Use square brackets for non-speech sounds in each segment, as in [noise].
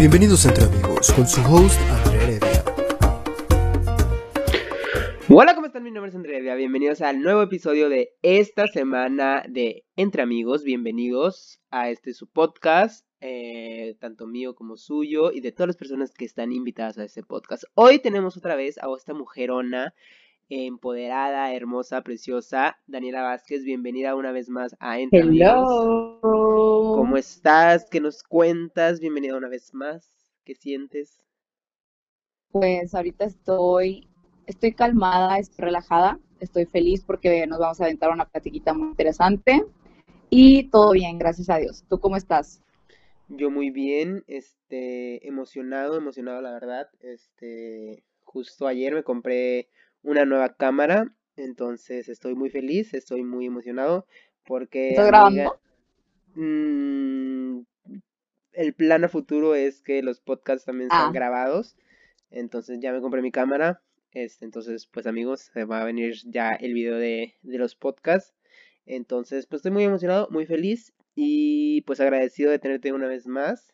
Bienvenidos entre amigos con su host Andrea Heredia. Hola, ¿cómo están? Mi nombre es Andrea Heredia. Bienvenidos al nuevo episodio de esta semana de Entre Amigos. Bienvenidos a este su podcast, eh, tanto mío como suyo y de todas las personas que están invitadas a este podcast. Hoy tenemos otra vez a esta mujerona empoderada, hermosa, preciosa, Daniela Vázquez. Bienvenida una vez más a Entre. Hello. ¿Cómo estás? ¿Qué nos cuentas? Bienvenida una vez más. ¿Qué sientes? Pues ahorita estoy, estoy calmada, estoy relajada, estoy feliz porque nos vamos a aventar una platiquita muy interesante y todo bien, gracias a Dios. ¿Tú cómo estás? Yo muy bien, este, emocionado, emocionado la verdad. Este, justo ayer me compré una nueva cámara, entonces estoy muy feliz, estoy muy emocionado porque mm, el plan a futuro es que los podcasts también sean Ah, grabados, entonces ya me compré mi cámara, este, entonces pues amigos, se va a venir ya el video de, de los podcasts, entonces pues estoy muy emocionado, muy feliz y pues agradecido de tenerte una vez más.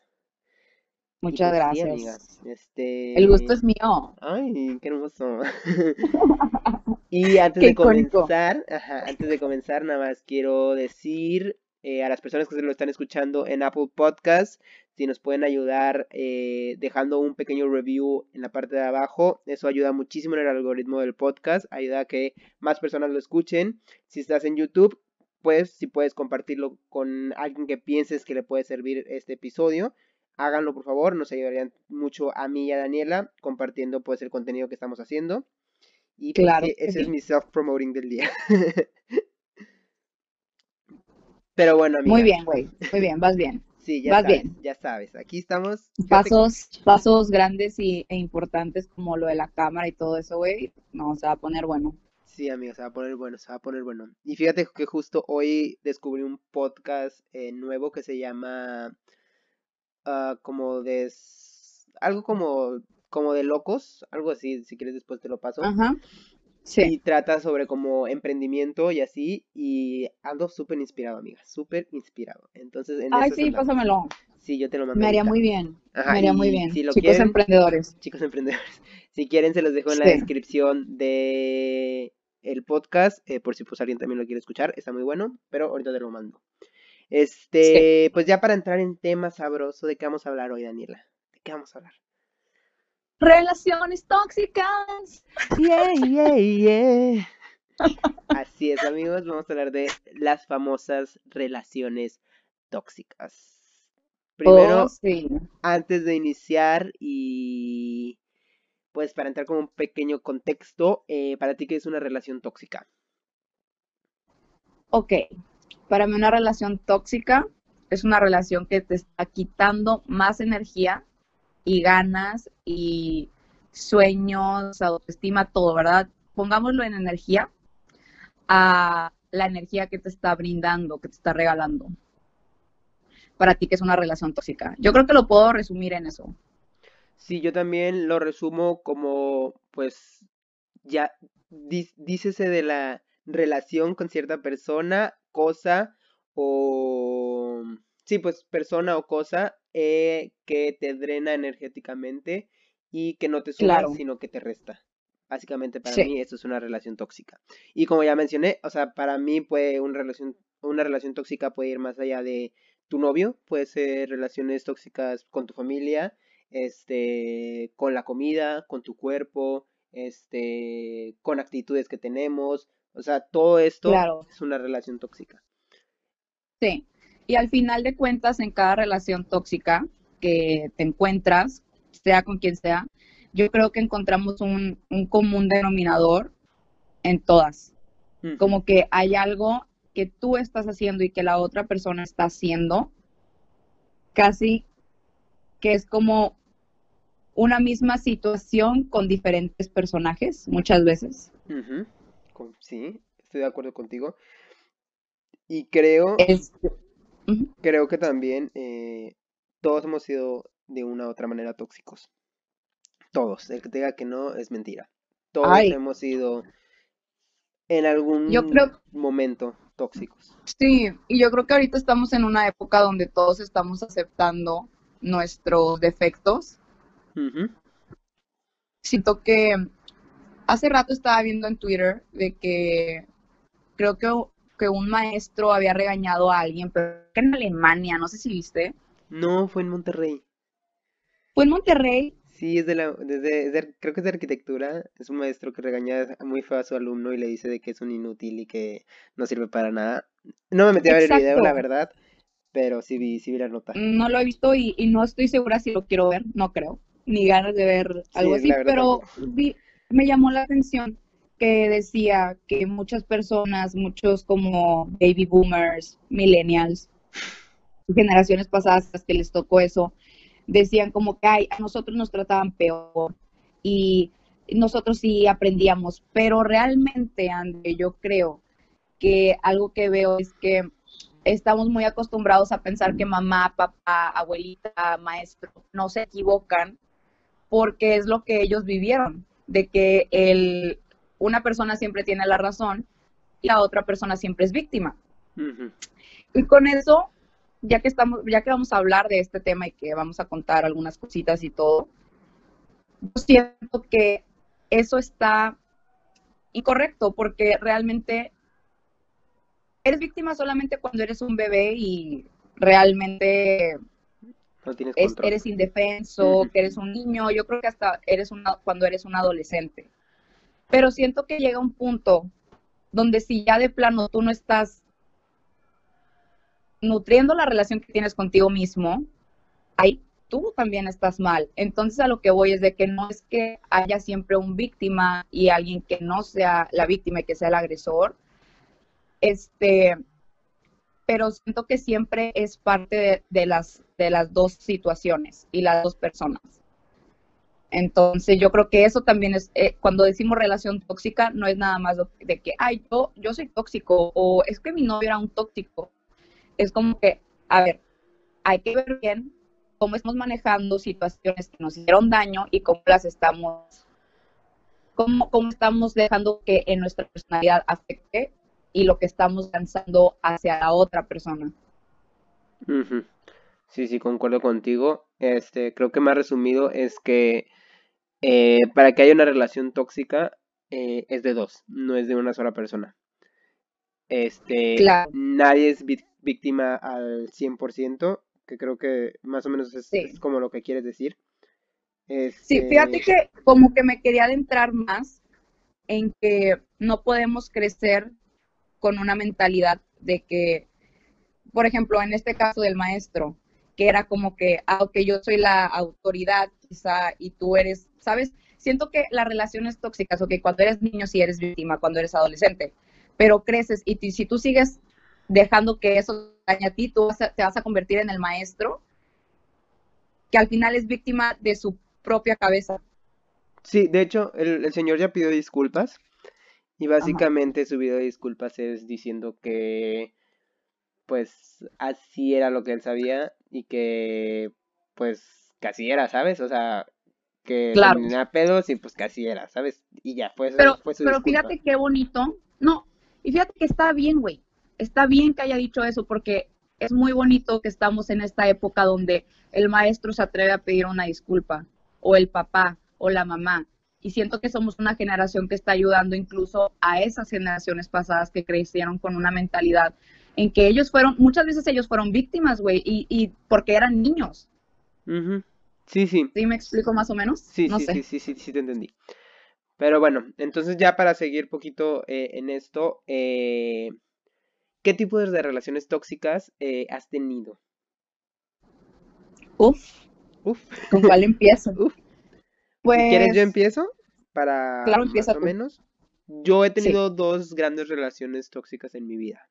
Muchas pues gracias. El este, gusto es mío. ay, qué hermoso. [laughs] [laughs] Y antes de comenzar, ajá, antes de comenzar, nada más quiero decir eh, a las personas que se lo están escuchando en Apple Podcast, si nos pueden ayudar eh, dejando un pequeño review en la parte de abajo, eso ayuda muchísimo en el algoritmo del podcast, ayuda a que más personas lo escuchen. Si estás en YouTube, pues si puedes compartirlo con alguien que pienses que le puede servir este episodio. Háganlo por favor, nos ayudarían mucho a mí y a Daniela compartiendo pues el contenido que estamos haciendo. Y pues Claro ese es mi self-promoting del día. [laughs] Pero bueno, Muy amiga, bien, güey. Muy bien, vas bien. sí, ya Vas sabes, bien. ya sabes. Aquí estamos. Pasos, pasos grandes y, e importantes como lo de la cámara y todo eso, güey. No, se va a poner bueno. sí, amigo, se va a poner bueno, se va a poner bueno. Y fíjate que justo hoy descubrí un podcast eh, nuevo que se llama ah, como de algo como como de locos, algo así, si quieres después te lo paso. Ajá. Sí. Y trata sobre como emprendimiento y así, y ando súper inspirado, amiga, súper inspirado. Entonces, en Ay, sí, pásamelo. Sí, yo te lo mando Me haría ahorita. muy bien. Me haría muy bien. si lo Chicos quieren, emprendedores. chicos emprendedores, [laughs] si quieren se los dejo en la descripción de el podcast, eh, por si pues alguien también lo quiere escuchar, está muy bueno, pero ahorita te lo mando. Sí. Este, pues ya para entrar en tema sabroso, ¿de qué vamos a hablar hoy, Daniela? ¿De qué vamos a hablar? Relaciones tóxicas. Yeah, yeah, yeah. Así es, amigos, vamos a hablar de las famosas relaciones tóxicas. Oh, Primero, sí. antes de iniciar y pues para entrar con un pequeño contexto, eh, para ti, ¿qué es una relación tóxica? Ok. Para mí una relación tóxica es una relación que te está quitando más energía y ganas y sueños, autoestima, todo, ¿verdad? Pongámoslo en energía a la energía que te está brindando, que te está regalando. Para ti, que es una relación tóxica. Yo creo que lo puedo resumir en eso. Sí, yo también lo resumo como, pues, ya, dí- dícese de la relación con cierta persona, cosa o, sí, pues, persona o cosa eh, que te drena energéticamente y que no te suma, Claro. sino que te resta. Básicamente para Sí. mí eso es una relación tóxica. Y como ya mencioné, o sea, para mí puede una relación, una relación tóxica puede ir más allá de tu novio, puede ser relaciones tóxicas con tu familia, este, con la comida, con tu cuerpo, este, con actitudes que tenemos, o sea, todo esto Claro. es una relación tóxica. Sí, y al final de cuentas, en cada relación tóxica que te encuentras, sea con quien sea, yo creo que encontramos un, un común denominador en todas. Como que hay algo que tú estás haciendo y que la otra persona está haciendo, casi que es como una misma situación con diferentes personajes, muchas veces. Con- sí, estoy de acuerdo contigo. Y creo, Es, creo que también eh, todos hemos sido de una u otra manera tóxicos. Todos. El que te diga que no es mentira. Todos Ay, hemos sido en yo algún creo, momento tóxicos. sí, y yo creo que ahorita estamos en una época donde todos estamos aceptando nuestros defectos. Siento que hace rato estaba viendo en Twitter de que creo que, que un maestro había regañado a alguien, pero que en Alemania, no sé si viste. No, fue en Monterrey. Fue en Monterrey. Sí, es de la, de- creo que es de arquitectura. Es un maestro que regaña muy feo a su alumno y le dice de que es un inútil y que no sirve para nada. No me metí a ver el video, la verdad, pero sí vi, sí vi la nota. No lo he visto y, y no estoy segura si lo quiero ver, no creo, ni ganas de ver algo es así, pero vi- me llamó la atención que decía que muchas personas, muchos como baby boomers, millennials, generaciones pasadas que les tocó eso, decían como que ay, a nosotros nos trataban peor y nosotros sí aprendíamos, pero realmente, André, yo creo que algo que veo es que estamos muy acostumbrados a pensar que mamá, papá, abuelita, maestro no se equivocan porque es lo que ellos vivieron, de que el, una persona siempre tiene la razón y la otra persona siempre es víctima. Y con eso, ya que estamos, ya que vamos a hablar de este tema y que vamos a contar algunas cositas y todo, yo siento que eso está incorrecto porque realmente eres víctima solamente cuando eres un bebé y realmente No tienes es- control. eres indefenso, que eres un niño, yo creo que hasta eres una, cuando eres un adolescente. Pero siento que llega un punto donde si ya de plano tú no estás nutriendo la relación que tienes contigo mismo, ahí tú también estás mal. Entonces a lo que voy es de que no es que haya siempre un víctima y alguien que no sea la víctima y que sea el agresor, este, pero siento que siempre es parte de, de las, de las dos situaciones y las dos personas. Entonces yo creo que eso también es, eh, cuando decimos relación tóxica, no es nada más de que, ay, yo, yo soy tóxico o es que mi novio era un tóxico. Es como que, a ver, hay que ver bien cómo estamos manejando situaciones que nos hicieron daño y cómo las estamos, cómo, cómo estamos dejando que en nuestra personalidad afecte y lo que estamos lanzando hacia la otra persona. Sí, sí, concuerdo contigo. Este, creo que más resumido es que eh, para que haya una relación tóxica eh, es de dos, no es de una sola persona. Este, Claro. nadie es víctima al 100%, que creo que más o menos es, Sí. es como lo que quieres decir. Sí, fíjate Este, que como que me quería adentrar más en que no podemos crecer con una mentalidad de que, por ejemplo, en este caso del maestro, que era como que, ah, ok, yo soy la autoridad quizá y tú eres, ¿sabes? Siento que las relaciones tóxicas, ok, cuando eres niño sí eres víctima, cuando eres adolescente, pero creces y si tú sigues dejando que eso dañe a ti, tú vas a- te vas a convertir en el maestro que al final es víctima de su propia cabeza. Sí, de hecho, el, el señor ya pidió disculpas y básicamente su video de disculpas es diciendo que pues así era lo que él sabía y que pues así era, ¿sabes? O sea, que Claro. tenía pedos y pues así era, ¿sabes? Y ya, fue, eso- Pero, fue su pero disculpa. fíjate qué bonito. No, y fíjate que está bien, güey. Está bien que haya dicho eso porque es muy bonito que estamos en esta época donde el maestro se atreve a pedir una disculpa, o el papá, o la mamá. Y siento que somos una generación que está ayudando incluso a esas generaciones pasadas que crecieron con una mentalidad en que ellos fueron, muchas veces ellos fueron víctimas, güey, y, y porque eran niños. Ujú. Sí, sí. ¿Sí me explico más o menos? Sí, no sí, sé. sí, sí, sí, sí, te entendí. Pero bueno, entonces ya para seguir poquito eh, en esto, eh, ¿qué tipo de relaciones tóxicas eh, has tenido? Uf, Uf. ¿con cuál [laughs] empiezo? Uf. Pues, quieres yo empiezo para Claro, más o menos. Yo he Sí. tenido dos grandes relaciones tóxicas en mi vida.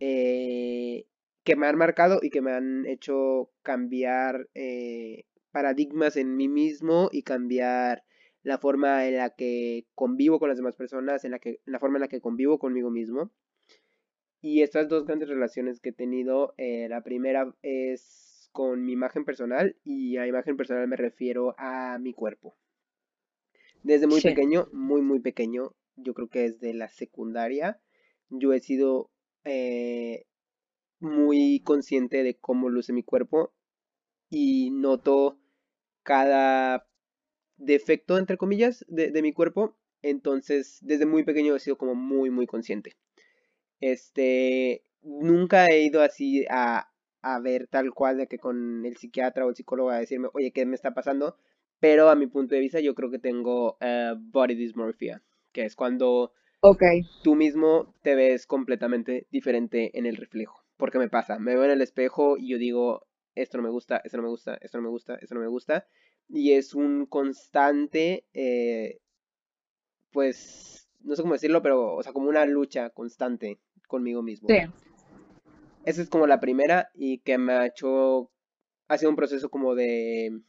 Eh, que me han marcado y que me han hecho cambiar eh, paradigmas en mí mismo y cambiar la forma en la que convivo con las demás personas, en la que, la forma en la que convivo conmigo mismo. Y estas dos grandes relaciones que he tenido, eh, la primera es con mi imagen personal y a imagen personal me refiero a mi cuerpo. Desde muy Sí. pequeño, muy muy pequeño, yo creo que desde la secundaria, yo he sido eh, muy consciente de cómo luce mi cuerpo y noto cada defecto, entre comillas, de, de mi cuerpo. Entonces, desde muy pequeño he sido como muy, muy consciente. Este, nunca he ido así a, a ver tal cual de que con el psiquiatra o el psicólogo a decirme, oye, ¿qué me está pasando? Pero a mi punto de vista yo creo que tengo eh, body dysmorphia, que es cuando Ok, tú mismo te ves completamente diferente en el reflejo. Porque me pasa, me veo en el espejo y yo digo, esto no me gusta, esto no me gusta, esto no me gusta, esto no me gusta. Y es un constante, eh, pues, no sé cómo decirlo, pero, o sea, como una lucha constante conmigo mismo. sí, Esa es como la primera y que me ha hecho, ha sido un proceso como de,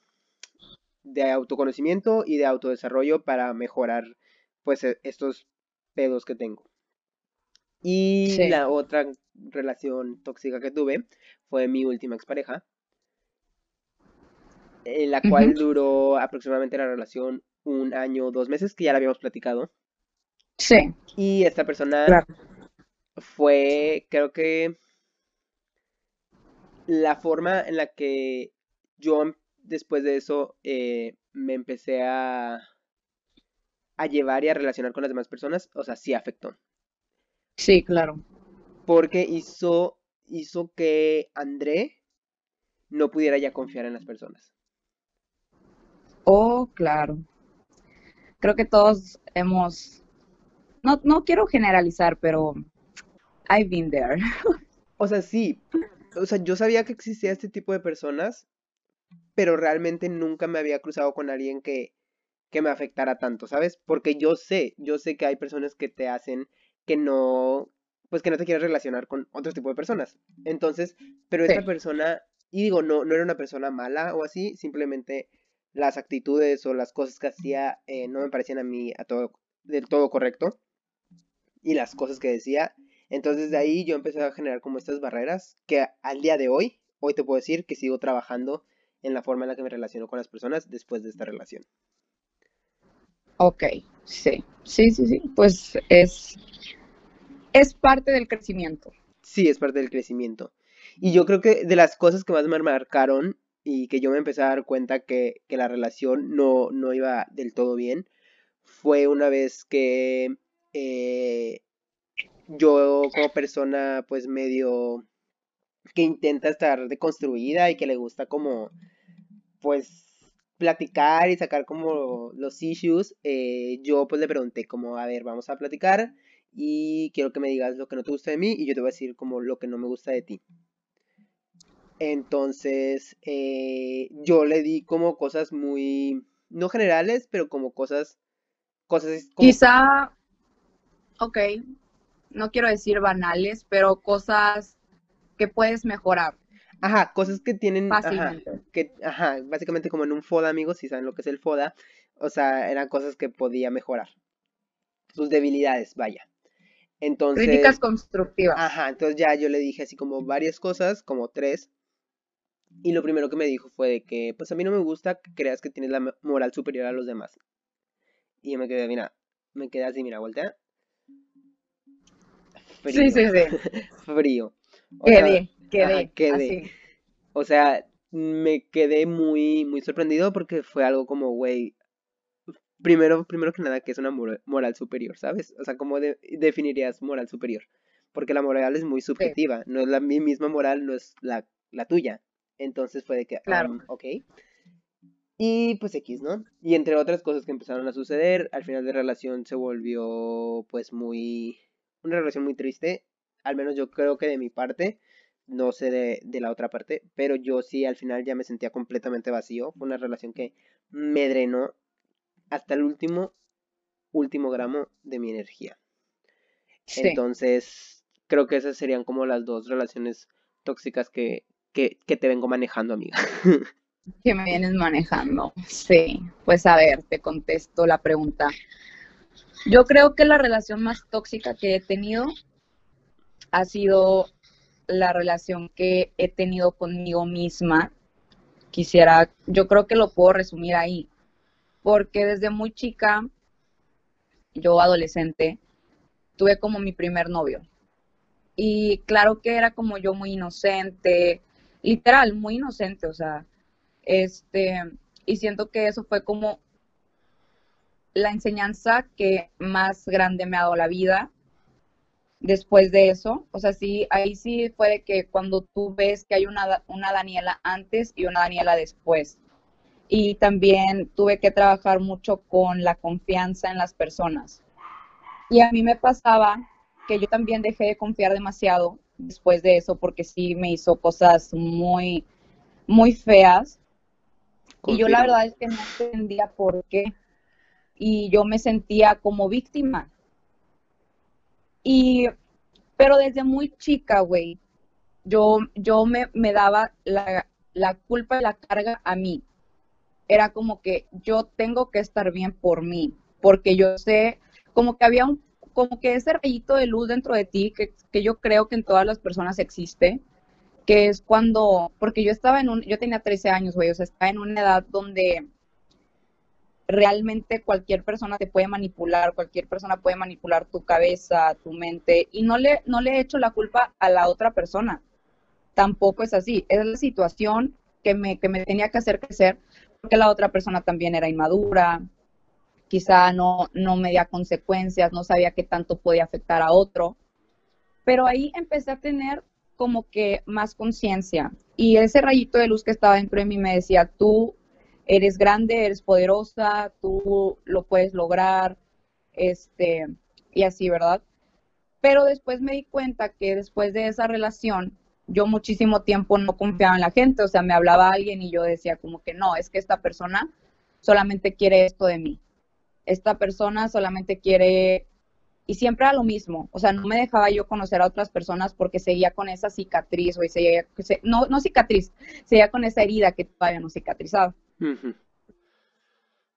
de autoconocimiento y de autodesarrollo para mejorar, pues, e- estos pedos que tengo. Y sí. la otra relación tóxica que tuve fue mi última expareja, en la cual duró aproximadamente la relación un año, dos meses, que ya la habíamos platicado. Sí, Y esta persona claro. fue, creo que la forma en la que yo em- después de eso eh, me empecé a, a llevar y a relacionar con las demás personas, o sea, sí afectó. Sí, claro. Porque hizo, hizo que André no pudiera ya confiar en las personas. Oh, claro. Creo que todos hemos, no, no quiero generalizar, pero I've been there. [laughs] O sea, sí, o sea, yo sabía que existía este tipo de personas, pero realmente nunca me había cruzado con alguien que, que me afectara tanto, ¿sabes? Porque yo sé, yo sé que hay personas que te hacen que no, pues que no te quieres relacionar con otro tipo de personas. Entonces, pero esta Sí, persona, y digo, no, no era una persona mala o así, simplemente las actitudes o las cosas que hacía eh, no me parecían a mí a todo, del todo correcto y las cosas que decía. Entonces de ahí yo empecé a generar como estas barreras que al día de hoy, hoy te puedo decir que sigo trabajando en la forma en la que me relaciono con las personas después de esta relación. ok, sí, sí, sí, sí. Pues es, es parte del crecimiento. Sí, es parte del crecimiento. Y yo creo que de las cosas que más me marcaron y que yo me empecé a dar cuenta que, que la relación no, no iba del todo bien, fue una vez que eh, yo como persona pues medio que intenta estar deconstruida y que le gusta como pues platicar y sacar como los issues, eh, yo pues le pregunté como, a ver, vamos a platicar y quiero que me digas lo que no te gusta de mí y yo te voy a decir como lo que no me gusta de ti. Entonces, eh, yo le di como cosas muy, no generales, pero como cosas, cosas como, Quizá, ok, no quiero decir banales, pero cosas que puedes mejorar ajá, cosas que tienen, ajá, que, ajá, básicamente como en un FODA, amigos, si saben lo que es el FODA, o sea, eran cosas que podía mejorar, sus debilidades, vaya. Entonces, Críticas constructivas. ajá, entonces ya yo le dije así como varias cosas, como tres, y lo primero que me dijo fue de que, pues a mí no me gusta que creas que tienes la mo- moral superior a los demás. Y yo me quedé, mira, me quedé así, mira, voltea, frío, sí, sí. [laughs] frío. O sea, Quedé, ajá, quedé, quedé. así. O sea, me quedé muy, muy sorprendido porque fue algo como, güey, primero, primero que nada, que es una mora- moral superior, ¿sabes? O sea, ¿cómo de- definirías moral superior? Porque la moral es muy Sí, subjetiva, no es la mi misma moral, no es la, la tuya. Entonces fue de que, claro. um, ok. Y pues X, ¿no? Y entre otras cosas que empezaron a suceder, al final de relación se volvió pues muy... Una relación muy triste, al menos yo creo que de mi parte, no sé de, de la otra parte, pero yo sí al final ya me sentía completamente vacío. Fue una relación que me drenó hasta el último, último gramo de mi energía. Sí, Entonces, creo que esas serían como las dos relaciones tóxicas que, que, que te vengo manejando, amiga. [laughs] que me vienes manejando. Sí, pues a ver, te contesto la pregunta. Yo creo que la relación más tóxica que he tenido ha sido la relación que he tenido conmigo misma. Quisiera, yo creo que lo puedo resumir ahí, porque desde muy chica, yo adolescente, tuve como mi primer novio. Y claro que era como yo muy inocente, literal, muy inocente, o sea, Este, y siento que eso fue como la enseñanza que más grande me ha dado la vida después de eso. O sea, sí, ahí sí fue de que cuando tú ves que hay una, una Daniela antes y una Daniela después. Y también tuve que trabajar mucho con la confianza en las personas. Y a mí me pasaba que yo también dejé de confiar demasiado después de eso porque sí me hizo cosas muy, muy feas. Y yo la verdad es que no entendía por qué. Y yo me sentía como víctima. Y, pero desde muy chica, güey, yo, yo me, me daba la, la culpa y la carga a mí. Era como que yo tengo que estar bien por mí, porque yo sé, como que había un, como que ese rayito de luz dentro de ti, que, que yo creo que en todas las personas existe, que es cuando, porque yo estaba en un, yo tenía 13 años, güey, o sea, estaba en una edad donde realmente cualquier persona te puede manipular, cualquier persona puede manipular tu cabeza, tu mente, y no le, no le he hecho la culpa a la otra persona. Tampoco es así. Es la situación que me, que me tenía que hacer crecer, porque la otra persona también era inmadura, quizá no, no medía consecuencias, no sabía qué tanto podía afectar a otro. Pero ahí empecé a tener como que más conciencia. Y ese rayito de luz que estaba dentro de mí me decía, tú eres grande, eres poderosa, tú lo puedes lograr, este, y así, ¿verdad? Pero después me di cuenta que después de esa relación, yo muchísimo tiempo no confiaba en la gente, o sea, me hablaba alguien y yo decía como que no, es que esta persona solamente quiere esto de mí. Esta persona solamente quiere y siempre era lo mismo, o sea, no me dejaba yo conocer a otras personas porque seguía con esa cicatriz, o seguía, no, no cicatriz, seguía con esa herida que todavía no cicatrizaba.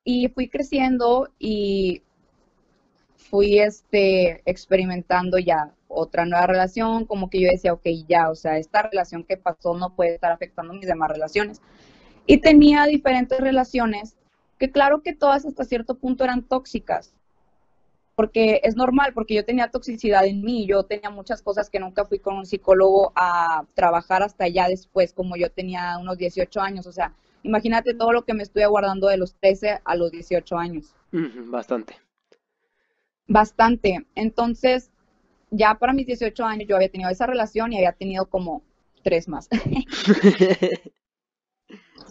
Y fui creciendo y fui este, experimentando ya otra nueva relación, como que yo decía, ok, ya, o sea, esta relación que pasó no puede estar afectando mis demás relaciones. Y tenía diferentes relaciones que claro que todas hasta cierto punto eran tóxicas, porque es normal, porque yo tenía toxicidad en mí, yo tenía muchas cosas que nunca fui con un psicólogo a trabajar hasta ya después, como yo tenía unos 18 años, o sea, imagínate todo lo que me estuve guardando de los 13 a los 18 años. bastante. Bastante. Entonces, ya para mis 18 años yo había tenido esa relación y había tenido como tres más. [laughs]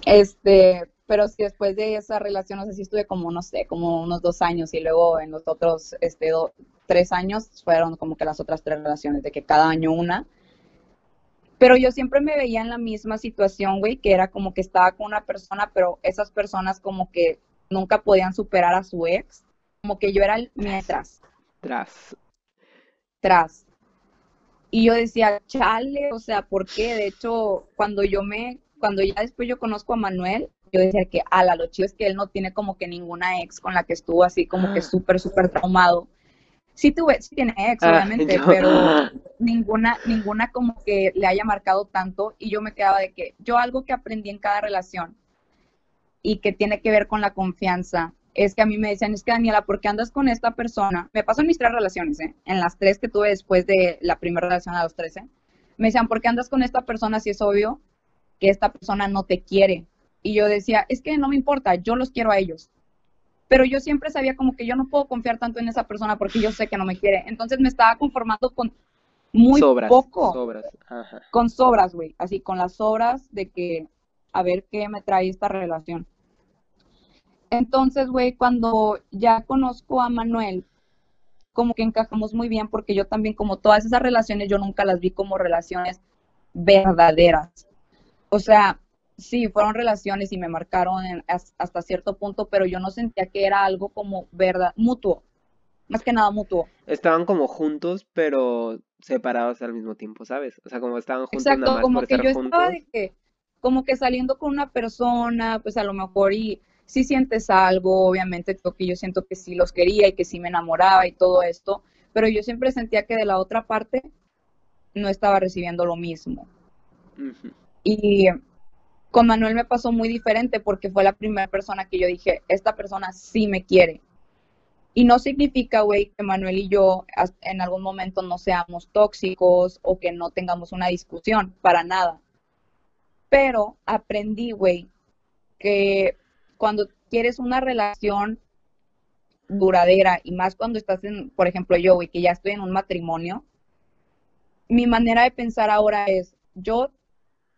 este, pero sí después de esa relación, no sé si estuve como, no sé, como unos dos años y luego en los otros, este, tres años fueron como que las otras tres relaciones, de que cada año una. Pero yo siempre me veía en la misma situación, güey, que era como que estaba con una persona, pero esas personas como que nunca podían superar a su ex, como que yo era el mientras. Tras. Tras. Y yo decía, chale, o sea, ¿por qué? De hecho, cuando yo me, cuando ya después yo conozco a Manuel, yo decía que, ala, lo chido es que él no tiene como que ninguna ex con la que estuvo así como que ah. súper, súper traumado. Sí tuve, sí tiene ex, ah, obviamente, pero [gasps] ninguna, ninguna como que le haya marcado tanto y yo me quedaba de que yo algo que aprendí en cada relación y que tiene que ver con la confianza es que a mí me decían, es que Daniela, ¿por qué andas con esta persona? Me pasó en mis tres relaciones, ¿eh? en las tres que tuve después de la primera relación a los 13. Me decían, ¿por qué andas con esta persona si es obvio que esta persona no te quiere? Y yo decía, es que no me importa, yo los quiero a ellos. Pero yo siempre sabía como que yo no puedo confiar tanto en esa persona porque yo sé que no me quiere. Entonces me estaba conformando con muy poco. Sobras. Con sobras, güey. Así, con las sobras de que a ver qué me trae esta relación. Entonces, güey, cuando ya conozco a Manuel, como que encajamos muy bien porque yo también, como todas esas relaciones, yo nunca las vi como relaciones verdaderas. O sea, sí, fueron relaciones y me marcaron hasta cierto punto, pero yo no sentía que era algo como verdad, mutuo, más que nada mutuo. Estaban como juntos, pero separados al mismo tiempo, ¿sabes? O sea, como estaban juntos Exacto, nada más como que yo juntos. estaba de que, como que saliendo con una persona, pues a lo mejor y si sientes algo, obviamente, que yo siento que sí los quería y que sí me enamoraba y todo esto, pero yo siempre sentía que de la otra parte no estaba recibiendo lo mismo. Y con Manuel me pasó muy diferente porque fue la primera persona que yo dije, esta persona sí me quiere. Y no significa, güey, que Manuel y yo en algún momento no seamos tóxicos o que no tengamos una discusión, para nada. Pero aprendí, güey, que cuando quieres una relación duradera y más cuando estás en, por ejemplo, yo, güey, que ya estoy en un matrimonio, mi manera de pensar ahora es, yo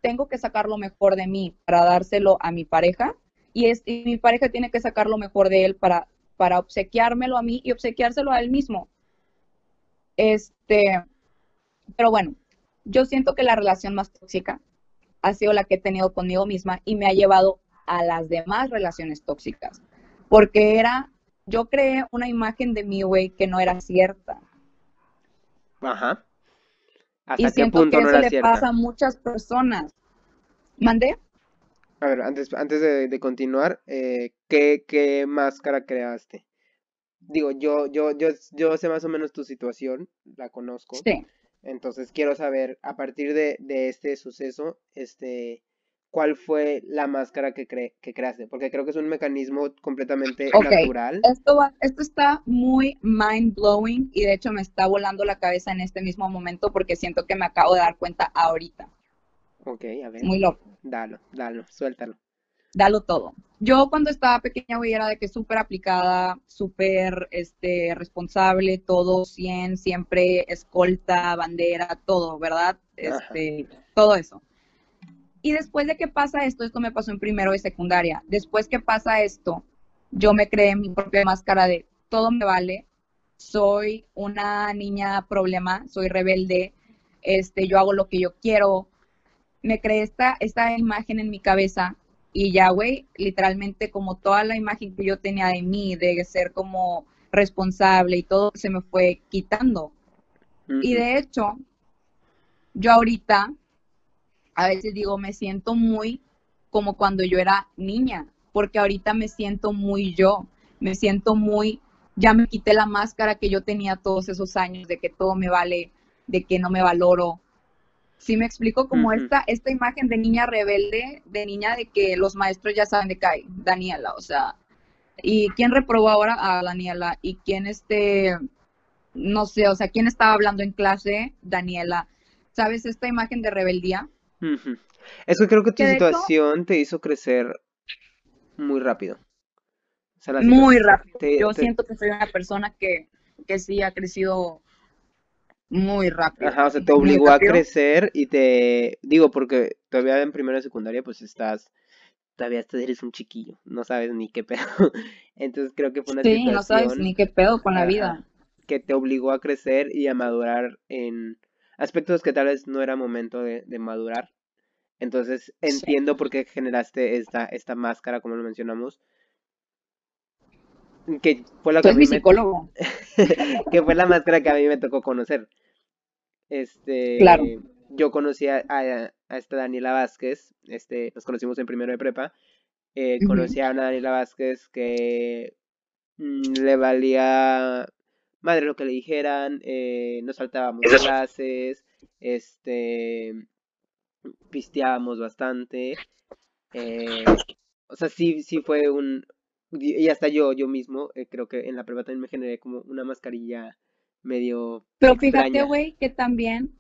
tengo que sacar lo mejor de mí para dárselo a mi pareja y, mi pareja tiene que sacar lo mejor de él para, obsequiármelo a mí y obsequiárselo a él mismo. Este, pero bueno, yo siento que la relación más tóxica ha sido la que he tenido conmigo misma y me ha llevado a las demás relaciones tóxicas, porque era, yo creé una imagen de mí, güey, que no era cierta. Ajá. ¿Hasta Y qué siento punto que no eso era le cierta? pasa a muchas personas. ¿Mandé? A ver, antes, antes de, de continuar, eh, ¿qué, qué máscara creaste? Digo, yo, yo, yo, yo sé más o menos tu situación, la conozco. Sí. Entonces quiero saber, a partir de, de este suceso, este, ¿cuál fue la máscara que, cre- que creaste? Porque creo que es un mecanismo completamente Ok. natural. Esto, va- esto está muy mind blowing y de hecho me está volando la cabeza en este mismo momento porque siento que me acabo de dar cuenta ahorita. Ok, a ver, Muy loco. dalo, dalo, suéltalo. Dalo todo. Yo cuando estaba pequeña, güey, era de que súper aplicada, súper este, responsable, todo 100, siempre escolta, bandera, todo, ¿verdad? Este, todo eso. Y después de que pasa esto, esto me pasó en primero de secundaria. Después que pasa esto, yo me creé mi propia máscara de todo me vale, soy una niña problema, soy rebelde, este, yo hago lo que yo quiero. Me creé esta, esta imagen en mi cabeza y ya, güey, literalmente como toda la imagen que yo tenía de mí, de ser como responsable y todo, se me fue quitando. Y de hecho, yo ahorita a veces digo, me siento muy como cuando yo era niña, porque ahorita me siento muy yo, me siento muy, ya me quité la máscara que yo tenía todos esos años de que todo me vale, de que no me valoro. Sí me explico como esta, esta imagen de niña rebelde, de niña de que los maestros ya saben de qué hay, Daniela, o sea, ¿y quién reprobó ahora a Daniela? ¿Y quién este, no sé, o sea, quién estaba hablando en clase? Daniela. ¿Sabes esta imagen de rebeldía? Es que creo que tu Que de hecho- situación te hizo crecer muy rápido. O sea, la Muy rápido. te- Yo te- siento que soy una persona que, que sí ha crecido muy rápido. Ajá, o sea, te obligó a crecer y te digo porque todavía en primero de secundaria pues estás todavía eres un chiquillo, no sabes ni qué pedo. [laughs] Entonces creo que fue una Sí, no sabes situación ni qué pedo con la Ajá. vida. que te obligó a crecer y a madurar en aspectos que tal vez no era momento de, de madurar. Entonces Sí. entiendo por qué generaste esta, esta máscara, como lo mencionamos, que fue la que a mí mi me, [laughs] que fue la máscara que a mí me tocó conocer. Este, Claro. yo conocí a, a- a esta Daniela Vázquez, este, nos conocimos en primero de prepa, eh, conocí a una Daniela Vázquez que mm, le valía madre lo que le dijeran, eh, nos saltábamos clases, este, pisteábamos bastante, eh, o sea, sí, sí fue un, y hasta yo, yo mismo, eh, creo que en la prepa también me generé como una mascarilla medio Pero fíjate, güey, que también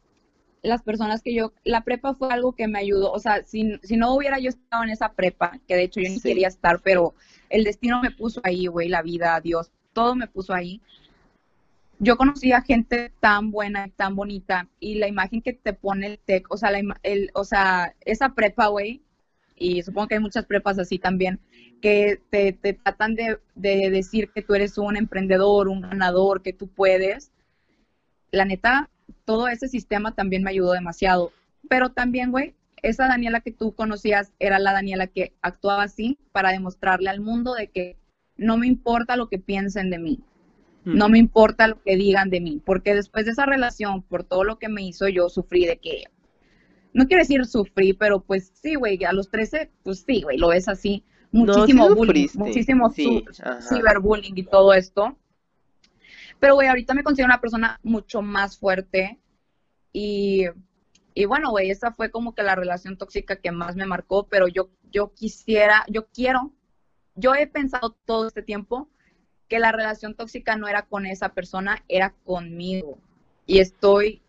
las personas que yo, la prepa fue algo que me ayudó, o sea, si, si no hubiera yo estado en esa prepa, que de hecho yo ni Sí. quería estar, pero el destino me puso ahí, güey, la vida, Dios, todo me puso ahí. Yo conocí a gente tan buena y tan bonita y la imagen que te pone el TEC, o sea, la el, o sea, esa prepa, güey, y supongo que hay muchas prepas así también, que te, te tratan de, de decir que tú eres un emprendedor, un ganador, que tú puedes. La neta, todo ese sistema también me ayudó demasiado. Pero también, güey, esa Daniela que tú conocías era la Daniela que actuaba así para demostrarle al mundo de que no me importa lo que piensen de mí, no me importa lo que digan de mí, porque después de esa relación, por todo lo que me hizo, yo sufrí de que, no quiero decir sufrí, pero pues sí, güey, a los 13, pues sí, güey, lo es así, No, sí muchísimo bullying, muchísimo sí, ciberbullying y todo esto. Pero, güey, ahorita me considero una persona mucho más fuerte y, y bueno, güey, esa fue como que la relación tóxica que más me marcó, pero yo, yo quisiera, yo quiero, yo he pensado todo este tiempo que la relación tóxica no era con esa persona, era conmigo. Y estoy,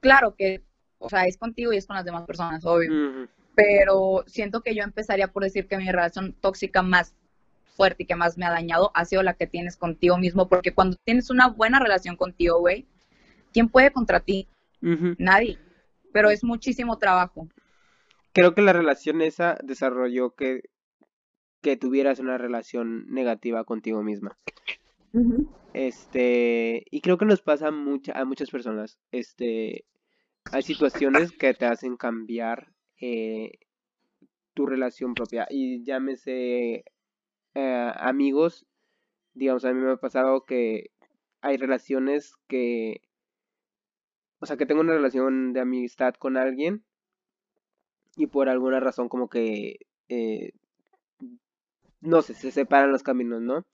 claro que, o sea, es contigo y es con las demás personas, obvio. Pero siento que yo empezaría por decir que mi relación tóxica más fuerte y que más me ha dañado ha sido la que tienes contigo mismo, porque cuando tienes una buena relación contigo, güey, ¿quién puede contra ti? Nadie. Pero es muchísimo trabajo. Creo que la relación esa desarrolló que, que tuvieras una relación negativa contigo misma. Este, y creo que nos pasa mucha, a muchas personas. Este, hay situaciones que te hacen cambiar eh, tu relación propia. Y llámese eh, amigos, digamos, a mí me ha pasado que hay relaciones que, o sea, que tengo una relación de amistad con alguien y por alguna razón como que, eh, no sé, se separan los caminos, ¿no?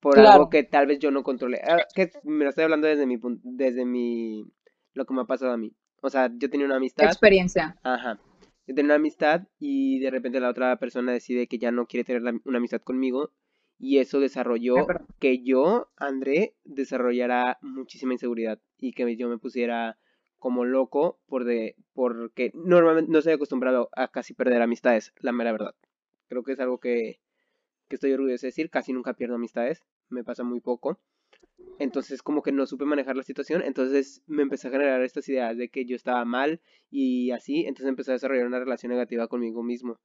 Por algo que tal vez yo no controlé. Ah, que me lo estoy hablando desde mi desde mi, lo que me ha pasado a mí. O sea, yo tenía una amistad. Experiencia. Ajá de tener una amistad y de repente la otra persona decide que ya no quiere tener una amistad conmigo y eso desarrolló que yo, André, desarrollara muchísima inseguridad y que yo me pusiera como loco por de, porque normalmente no estoy acostumbrado a casi perder amistades, la mera verdad. Creo que es algo que, que estoy orgulloso de decir, casi nunca pierdo amistades, me pasa muy poco. Entonces como que no supe manejar la situación, entonces me empecé a generar estas ideas de que yo estaba mal y así, entonces empecé a desarrollar una relación negativa conmigo mismo.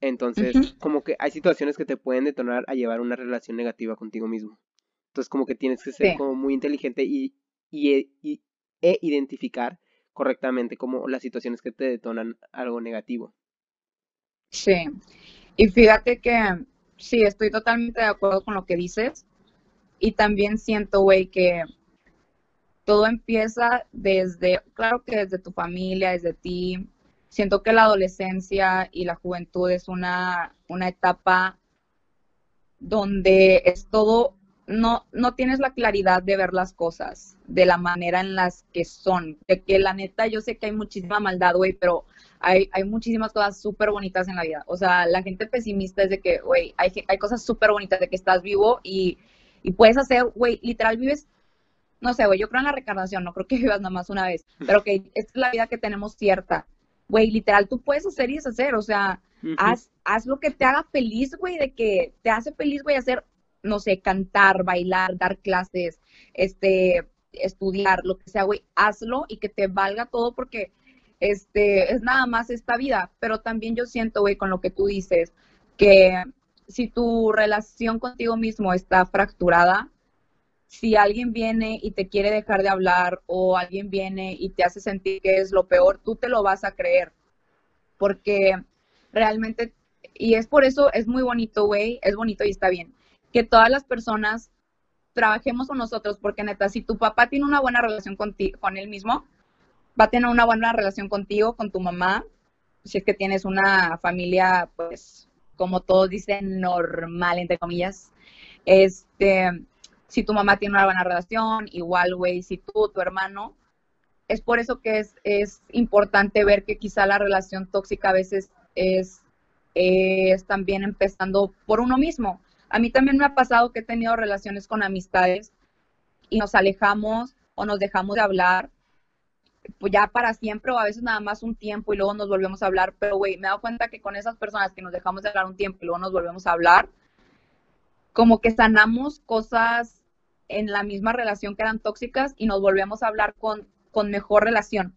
Entonces, como que hay situaciones que te pueden detonar a llevar una relación negativa contigo mismo. Entonces, como que tienes que ser como muy inteligente y, y, y, e identificar correctamente como las situaciones que te detonan algo negativo. Sí. Y fíjate que sí, estoy totalmente de acuerdo con lo que dices. Y también siento, güey, que todo empieza desde, claro que desde tu familia, desde ti. Siento que la adolescencia y la juventud es una, una etapa donde es todo, no, no tienes la claridad de ver las cosas de la manera en las que son. De que la neta, yo sé que hay muchísima maldad, güey, pero hay, hay muchísimas cosas súper bonitas en la vida. O sea, la gente pesimista es de que, güey, hay, hay cosas súper bonitas de que estás vivo y y puedes hacer, güey, literal vives, no sé, güey, yo creo en la reencarnación, no creo que [laughs] vivas nada más una vez, pero que esta es la vida que tenemos cierta. Güey, literal, tú puedes hacer y deshacer, o sea, haz, haz lo que te haga feliz, güey, de que te hace feliz, güey, hacer, no sé, cantar, bailar, dar clases, este, estudiar, lo que sea, güey, hazlo y que te valga todo porque, este, es nada más esta vida, pero también yo siento, güey, con lo que tú dices, que si tu relación contigo mismo está fracturada, si alguien viene y te quiere dejar de hablar o alguien viene y te hace sentir que es lo peor, tú te lo vas a creer. Porque realmente, y es por eso, es muy bonito, güey, es bonito y está bien, que todas las personas trabajemos con nosotros, porque neta, si tu papá tiene una buena relación contigo, con él mismo, va a tener una buena relación contigo, con tu mamá, si es que tienes una familia, pues, como todos dicen, normal, entre comillas. Este, si tu mamá tiene una buena relación, igual, güey, si tú, tu hermano, es por eso que es, es importante ver que quizá la relación tóxica a veces es, es también empezando por uno mismo. A mí también me ha pasado que he tenido relaciones con amistades y nos alejamos o nos dejamos de hablar pues ya para siempre o a veces nada más un tiempo y luego nos volvemos a hablar, pero güey, me he dado cuenta que con esas personas que nos dejamos de hablar un tiempo y luego nos volvemos a hablar, como que sanamos cosas en la misma relación que eran tóxicas y nos volvemos a hablar con, con mejor relación.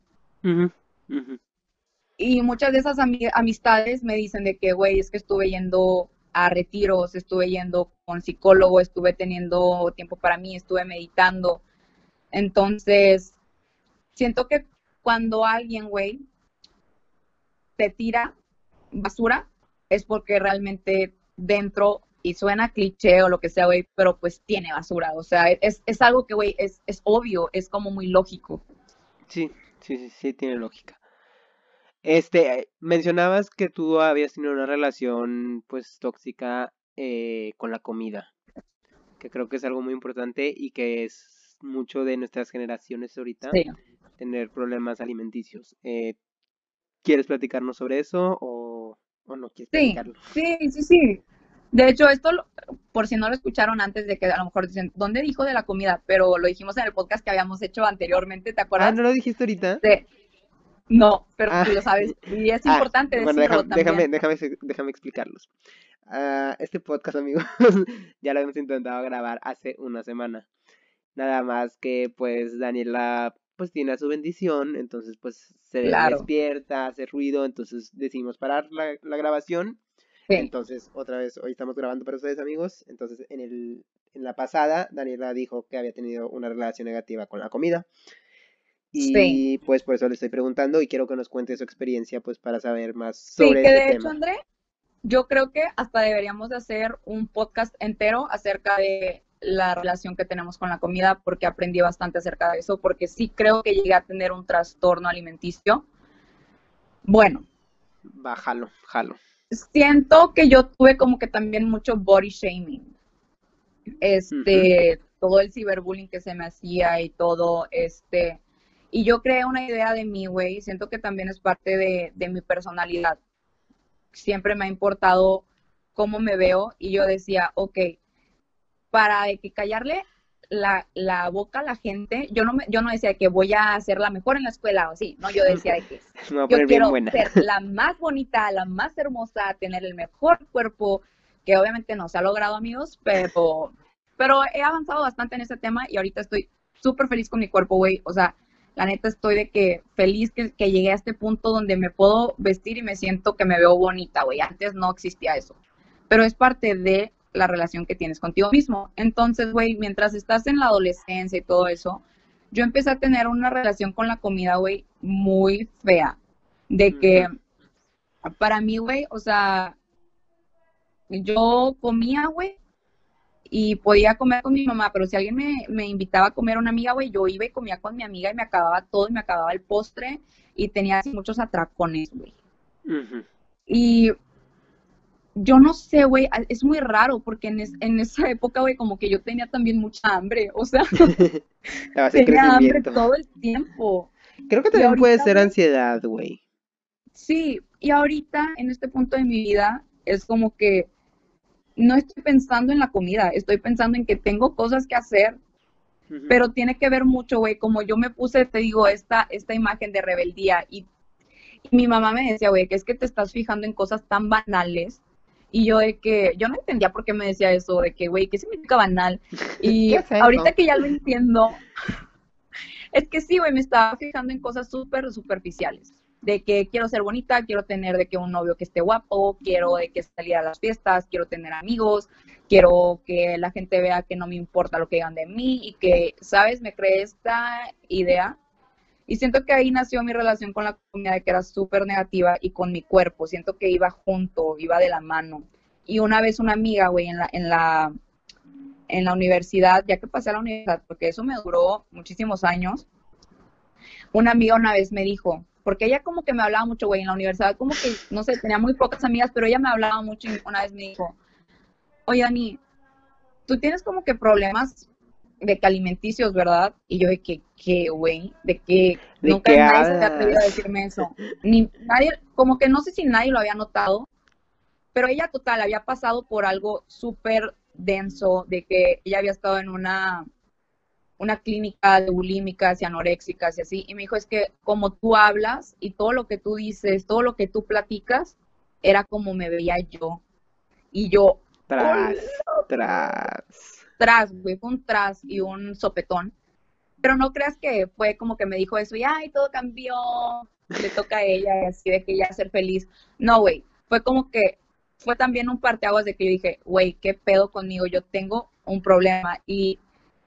Y muchas de esas amistades me dicen de que, güey, es que estuve yendo a retiros, estuve yendo con psicólogo, estuve teniendo tiempo para mí, estuve meditando. Entonces, siento que cuando alguien, güey, te tira basura, es porque realmente dentro, y suena cliché o lo que sea, güey, pero pues tiene basura. O sea, es, es algo que, güey, es, es obvio, es como muy lógico. Sí, sí, sí, sí, tiene lógica. Este, mencionabas que tú habías tenido una relación, pues, tóxica eh, con la comida, que creo que es algo muy importante y que es mucho de nuestras generaciones ahorita. Sí tener problemas alimenticios. Eh, ¿Quieres platicarnos sobre eso o, no quieres sí, platicarlo? Sí, sí, sí. De hecho, esto, por si no lo escucharon antes de que a lo mejor dicen, ¿dónde dijo de la comida? Pero lo dijimos en el podcast que habíamos hecho anteriormente, ¿te acuerdas? Ah, ¿no lo dijiste ahorita? Sí. No, pero Ah. tú lo sabes. Y es [laughs] Ah, importante bueno, decirlo déjame, también. déjame, déjame, déjame explicarlos. Ah, este podcast, amigos, [laughs] ya lo hemos intentado grabar hace una semana. Nada más que, pues, Daniela, pues, tiene a su bendición, entonces, pues, se Claro. despierta, hace ruido, entonces decidimos parar la, la grabación. Sí, Entonces, otra vez, hoy estamos grabando para ustedes, amigos. Entonces, en el, en la pasada, Daniela dijo que había tenido una relación negativa con la comida. Y Sí. pues por eso le estoy preguntando y quiero que nos cuente su experiencia, pues para saber más Sí, sobre que ese de hecho, tema. André, yo creo que hasta deberíamos de hacer un podcast entero acerca de la relación que tenemos con la comida, porque aprendí bastante acerca de eso, porque sí creo que llegué a tener un trastorno alimenticio. Bueno, Va, jalo, siento que yo tuve como que también mucho body shaming. Este, todo el ciberbullying que se me hacía y todo, este, y yo creé una idea de mí, güey, siento que también es parte de, de mi personalidad. Siempre me ha importado cómo me veo y yo decía, ok, para de que callarle la, la boca a la gente, yo no, me, yo no decía que voy a ser la mejor en la escuela o sí, no, yo decía de que [laughs] yo quiero ser [laughs] la más bonita, la más hermosa, tener el mejor cuerpo, que obviamente no se ha logrado, amigos, pero, pero he avanzado bastante en ese tema y ahorita estoy súper feliz con mi cuerpo, güey. O sea, la neta estoy de que feliz que, que llegué a este punto donde me puedo vestir y me siento que me veo bonita, güey. Antes no existía eso. Pero es parte de la relación que tienes contigo mismo. Entonces, güey, mientras estás en la adolescencia y todo eso, yo empecé a tener una relación con la comida, güey, muy fea. De que para mí, güey, o sea, yo comía, güey, y podía comer con mi mamá, pero si alguien me, me invitaba a comer a una amiga, güey, yo iba y comía con mi amiga y me acababa todo y me acababa el postre y tenía así muchos atracones, güey. Y yo no sé, güey, es muy raro porque en, es- en esa época, güey, como que yo tenía también mucha hambre, o sea, [laughs] tenía hambre todo el tiempo. Creo que también puede ser ansiedad, güey. Sí, y ahorita en este punto de mi vida es como que no estoy pensando en la comida, estoy pensando en que tengo cosas que hacer, pero tiene que ver mucho, güey, como yo me puse, te digo, esta, esta imagen de rebeldía y, y mi mamá me decía, güey, que es que te estás fijando en cosas tan banales y yo de que, yo no entendía por qué me decía eso, de que, güey, ¿qué significa banal? [laughs] Y ¿Qué es ahorita que ya lo entiendo, [laughs] es que sí, güey, me estaba fijando en cosas súper superficiales. De que quiero ser bonita, quiero tener de que un novio que esté guapo, quiero de que salir a las fiestas, quiero tener amigos, quiero que la gente vea que no me importa lo que digan de mí y que, ¿sabes? Me creé esta idea y siento que ahí nació mi relación con la comida que era súper negativa y con mi cuerpo. Siento que iba junto, iba de la mano. Y una vez una amiga, güey, en la, en la, en la universidad, ya que pasé a la universidad, porque eso me duró muchísimos años, una amiga una vez me dijo, porque ella como que me hablaba mucho, güey, en la universidad, como que, no sé, tenía muy pocas amigas, pero ella me hablaba mucho y una vez me dijo, oye, Dani, tú tienes como que problemas de que alimenticios, ¿verdad? Y yo de que, ¿qué, güey? De que ¿De nunca nadie se había atrevido a hablas? decirme eso. Ni nadie, como que no sé si nadie lo había notado, pero ella total había pasado por algo súper denso, de que ella había estado en una, una clínica de bulímicas y anoréxicas y así, y me dijo, es que como tú hablas y todo lo que tú dices, todo lo que tú platicas, era como me veía yo. Y yo, Tras, tras. Tras, güey, fue un tras y un sopetón. Pero no creas que fue como que me dijo eso y, ay, todo cambió, le toca a ella y así de que ya ser feliz. No, güey, fue como que fue también un parteaguas de que yo dije, güey, qué pedo conmigo, yo tengo un problema y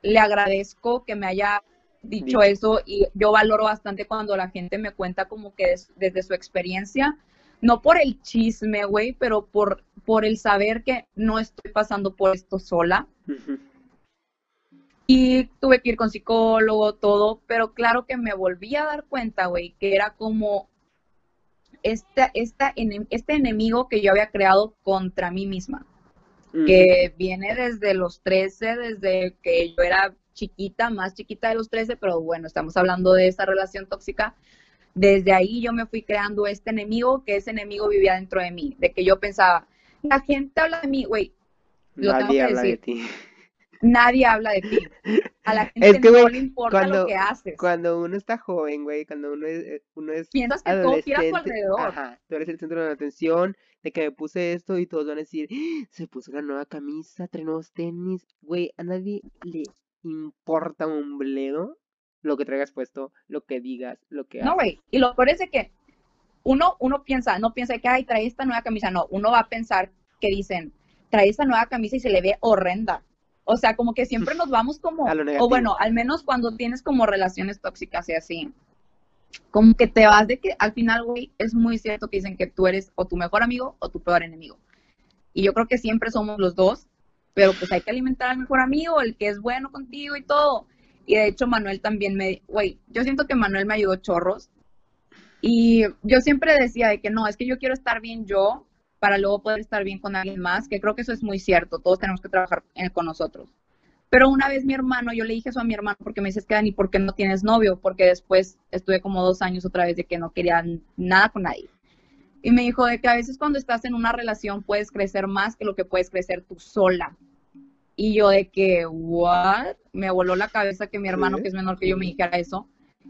le agradezco que me haya dicho eso y yo valoro bastante cuando la gente me cuenta como que des- desde su experiencia, no por el chisme, güey, pero por, por el saber que no estoy pasando por esto sola. Y tuve que ir con psicólogo, todo, pero claro que me volví a dar cuenta, güey, que era como esta, esta, ene- este enemigo que yo había creado contra mí misma, que viene desde los 13, desde que yo era chiquita, más chiquita de los 13, pero bueno, estamos hablando de esa relación tóxica. Desde ahí yo me fui creando este enemigo, que ese enemigo vivía dentro de mí, de que yo pensaba, la gente habla de mí, güey, Nadie habla de ti. nadie habla de ti. A la [laughs] gente Es que, no güey, le importa cuando- lo que haces. Cuando uno está joven, güey, cuando uno es, eh, uno es Piensas que todo gira a tu adolescente, alrededor. ajá, tú eres el centro de la atención, de que me puse esto y todos van a decir, "¡Ah! se puso la nueva camisa, trae nuevos tenis, güey, a nadie le importa un bledo lo que traigas puesto, lo que digas, lo que No, hagas. güey. Y lo peor es de que uno, uno piensa, no piensa que, ay, trae esta nueva camisa. No, uno va a pensar que dicen, trae esta nueva camisa y se le ve horrenda. O sea, como que siempre nos vamos como, o bueno, al menos cuando tienes como relaciones tóxicas y así, como que te vas de que al final, güey, es muy cierto que dicen que tú eres o tu mejor amigo o tu peor enemigo. Y yo creo que siempre somos los dos, pero pues hay que alimentar al mejor amigo, el que es bueno contigo y todo. Y de hecho Manuel también me, güey, yo siento que Manuel me ayudó chorros. Y yo siempre decía de que no, es que yo quiero estar bien yo para luego poder estar bien con alguien más, que creo que eso es muy cierto, todos tenemos que trabajar en- con nosotros. Pero una vez mi hermano, yo le dije eso a mi hermano porque me dices que Dani, ¿por qué no tienes novio? Porque después estuve como dos años otra vez de que no quería nada con nadie. Y me dijo de que a veces cuando estás en una relación puedes crecer más que lo que puedes crecer tú sola. Y yo de que, ¿what? Me voló la cabeza que mi hermano, Sí. que es menor que yo, me dijera eso.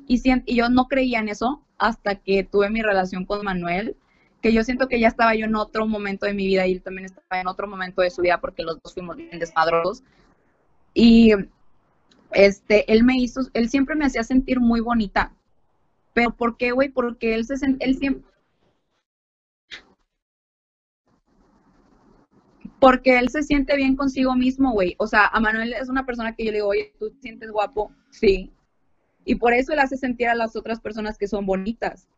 Y, sien- y yo no creía en eso hasta que tuve mi relación con Manuel, que yo siento que ya estaba yo en otro momento de mi vida y él también estaba en otro momento de su vida porque los dos fuimos bien desmadrosos. Y este, él me hizo, él siempre me hacía sentir muy bonita. Pero ¿por qué, güey? Porque él se él siempre porque él se siente bien consigo mismo, güey. O sea, a Manuel es una persona que yo le digo, oye, ¿tú te sientes guapo? Sí. Y por eso él hace sentir a las otras personas que son bonitas.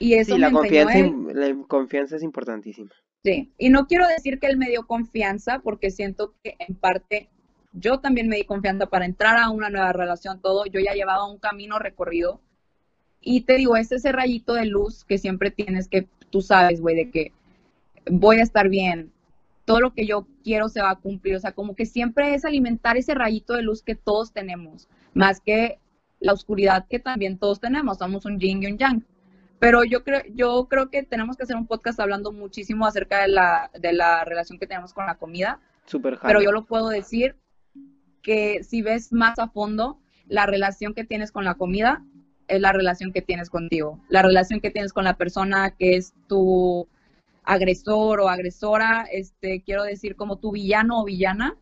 Y eso Sí, la confianza, la confianza es importantísima. Sí, y no quiero decir que él me dio confianza, porque siento que en parte yo también me di confianza para entrar a una nueva relación, todo. Yo ya llevaba un camino recorrido. Y te digo, es ese rayito de luz que siempre tienes que, tú sabes, güey, de que voy a estar bien, todo lo que yo quiero se va a cumplir. O sea, como que siempre es alimentar ese rayito de luz que todos tenemos, más que la oscuridad que también todos tenemos. Somos un yin y un yang. Pero yo creo, yo creo que tenemos que hacer un podcast hablando muchísimo acerca de la, de la relación que tenemos con la comida. Super Pero yo lo puedo decir que si ves más a fondo, la relación que tienes con la comida es la relación que tienes contigo. La relación que tienes con la persona que es tu agresor o agresora, este, quiero decir como tu villano o villana,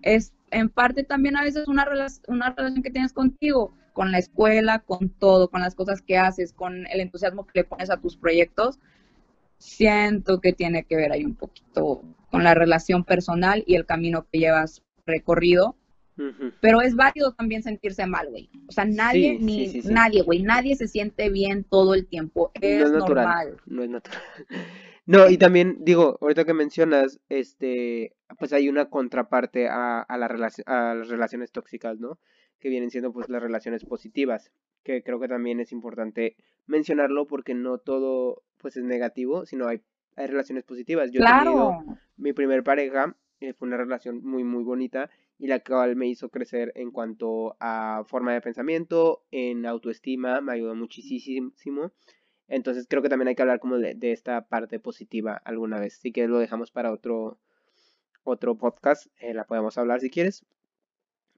es en parte también a veces una, rela- una relación que tienes contigo, con la escuela, con todo, con las cosas que haces, con el entusiasmo que le pones a tus proyectos. Siento que tiene que ver ahí un poquito con la relación personal y el camino que llevas recorrido. Ujú. Pero es válido también sentirse mal, güey. O sea, nadie, Sí, ni sí, sí, nadie, güey, nadie se siente bien todo el tiempo. Es, no es natural. normal. No es natural. [laughs] No, y también digo, ahorita que mencionas, este, pues hay una contraparte a, a, la a las relaciones tóxicas, ¿no? Que vienen siendo pues las relaciones positivas, que creo que también es importante mencionarlo porque no todo pues es negativo, sino hay, hay relaciones positivas. Yo he tenido Claro. mi primer pareja, eh, fue una relación muy muy bonita y la cual me hizo crecer en cuanto a forma de pensamiento, en autoestima, me ayudó muchísimo. Entonces creo que también hay que hablar como de, de esta parte positiva alguna vez. Si quieres lo dejamos para otro otro podcast, eh, la podemos hablar si quieres.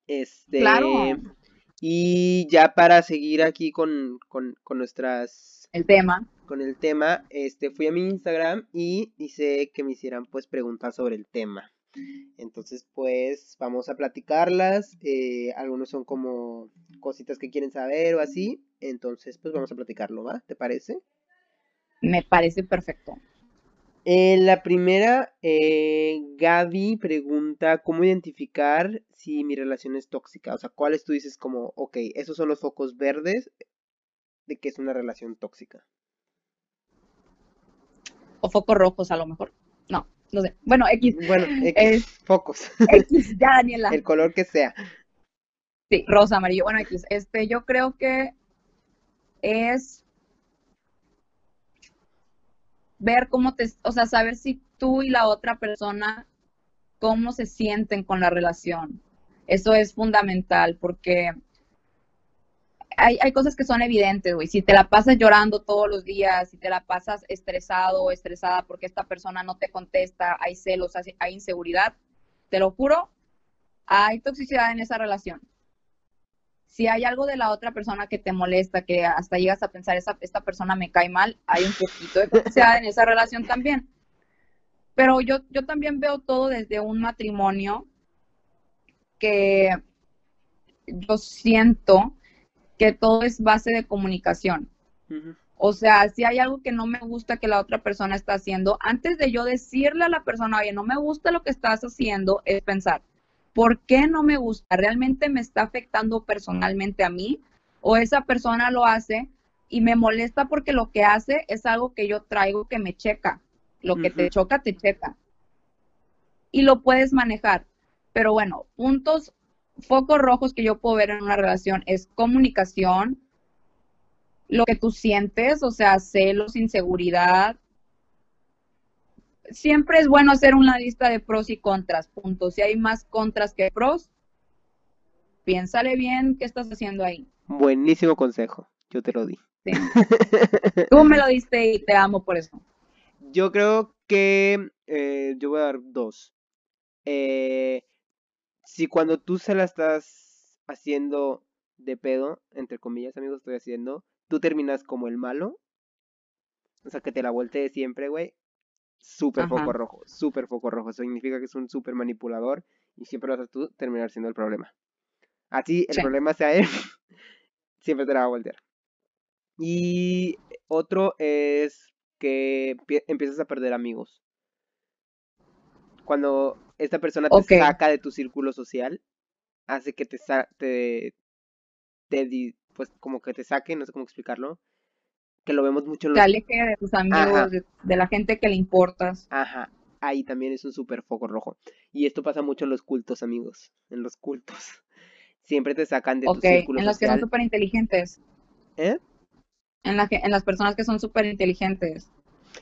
Este Claro. y ya para seguir aquí con, con, con nuestras El tema. con el tema, este fui a mi Instagram y hice que me hicieran pues preguntas sobre el tema. Entonces pues vamos a platicarlas. eh, algunos son como cositas que quieren saber o así. Entonces pues vamos a platicarlo, ¿va? ¿Te parece? Me parece perfecto. Eh, la primera, eh, Gaby pregunta cómo identificar si mi relación es tóxica. O sea, ¿cuáles tú dices como, ok, esos son los focos verdes de que es una relación tóxica? O focos rojos, a lo mejor. No, no sé. Bueno, X. Bueno, X, focos, X, [laughs] ya, Daniela. el color que sea. Sí, rosa, amarillo. Bueno, X. Este, yo creo que es ver cómo te, o sea, saber si tú y la otra persona, cómo se sienten con la relación. Eso es fundamental porque hay, hay cosas que son evidentes, güey. Si te la pasas llorando todos los días, si te la pasas estresado o estresada porque esta persona no te contesta, hay celos, hay inseguridad, te lo juro hay toxicidad en esa relación. Si hay algo de la otra persona que te molesta, que hasta llegas a pensar, esa, esta persona me cae mal, hay un poquito de toxicidad [laughs] en esa relación también. Pero yo, yo también veo todo desde un matrimonio que yo siento que todo es base de comunicación. O sea, si hay algo que no me gusta que la otra persona está haciendo, antes de yo decirle a la persona, oye, no me gusta lo que estás haciendo, es pensar, ¿por qué no me gusta? ¿Realmente me está afectando personalmente a mí? ¿O esa persona lo hace y me molesta porque lo que hace es algo que yo traigo que me checa? Lo que te choca, te checa. Y lo puedes manejar. Pero bueno, puntos, focos rojos que yo puedo ver en una relación es comunicación, lo que tú sientes, o sea, celos, inseguridad. Siempre es bueno hacer una lista de pros y contras, punto. Si hay más contras que pros, piénsale bien qué estás haciendo ahí. Buenísimo consejo, yo te lo di. Sí. [laughs] Tú me lo diste y te amo por eso. Yo creo que eh, yo voy a dar dos. Eh, si cuando tú se la estás haciendo de pedo, entre comillas, amigos, estoy haciendo, tú terminas como el malo. O sea, que te la voltee siempre, güey. Súper foco rojo, súper foco rojo. Significa que es un súper manipulador y siempre vas a tú terminar siendo el problema. Así el Sí. problema sea él, [laughs] siempre te la va a voltear. Y otro es que empie- empiezas a perder amigos. Cuando esta persona te saca de tu círculo social, hace que te, te, te pues como que te saque, no sé cómo explicarlo, que lo vemos mucho en Te los... aleje de tus amigos, de, de la gente que le importas. Ajá, ahí también es un súper foco rojo. Y esto pasa mucho en los cultos, amigos, en los cultos. Siempre te sacan de tu Ok, círculo en los que son súper inteligentes. ¿Eh? En, la, que- en las personas que son súper inteligentes.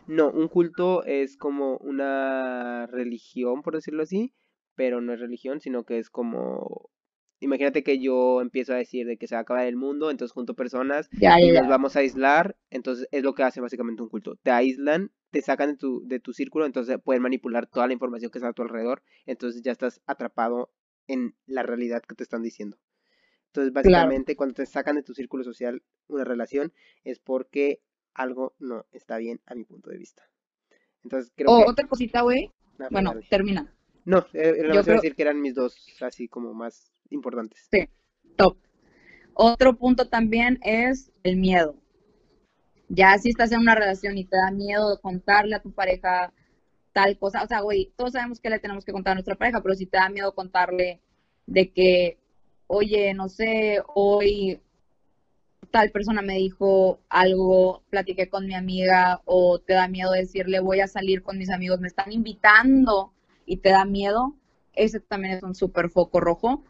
No, un culto es como una religión, por decirlo así, pero no es religión, sino que es como... Imagínate que yo empiezo a decir de que se va a acabar el mundo, entonces junto personas Ya, y ya, ya. vamos a aislar, entonces es lo que hace básicamente un culto. Te aíslan, te sacan de tu, de tu círculo, entonces pueden manipular toda la información que está a tu alrededor, entonces ya estás atrapado en la realidad que te están diciendo. Entonces, Claro. básicamente, cuando te sacan de tu círculo social una relación, es porque algo no está bien a mi punto de vista. Entonces, creo O que... otra cosita, güey. Bueno, dale. termina. No, eh, nada más iba a decir que eran mis dos, así como más importantes. Sí, top. Otro punto también es el miedo. Ya si estás en una relación y te da miedo contarle a tu pareja tal cosa, o sea, güey, todos sabemos que le tenemos que contar a nuestra pareja, pero si te da miedo contarle de que, oye, no sé, hoy tal persona me dijo algo, platiqué con mi amiga, o te da miedo decirle voy a salir con mis amigos, me están invitando y te da miedo, ese también es un súper foco rojo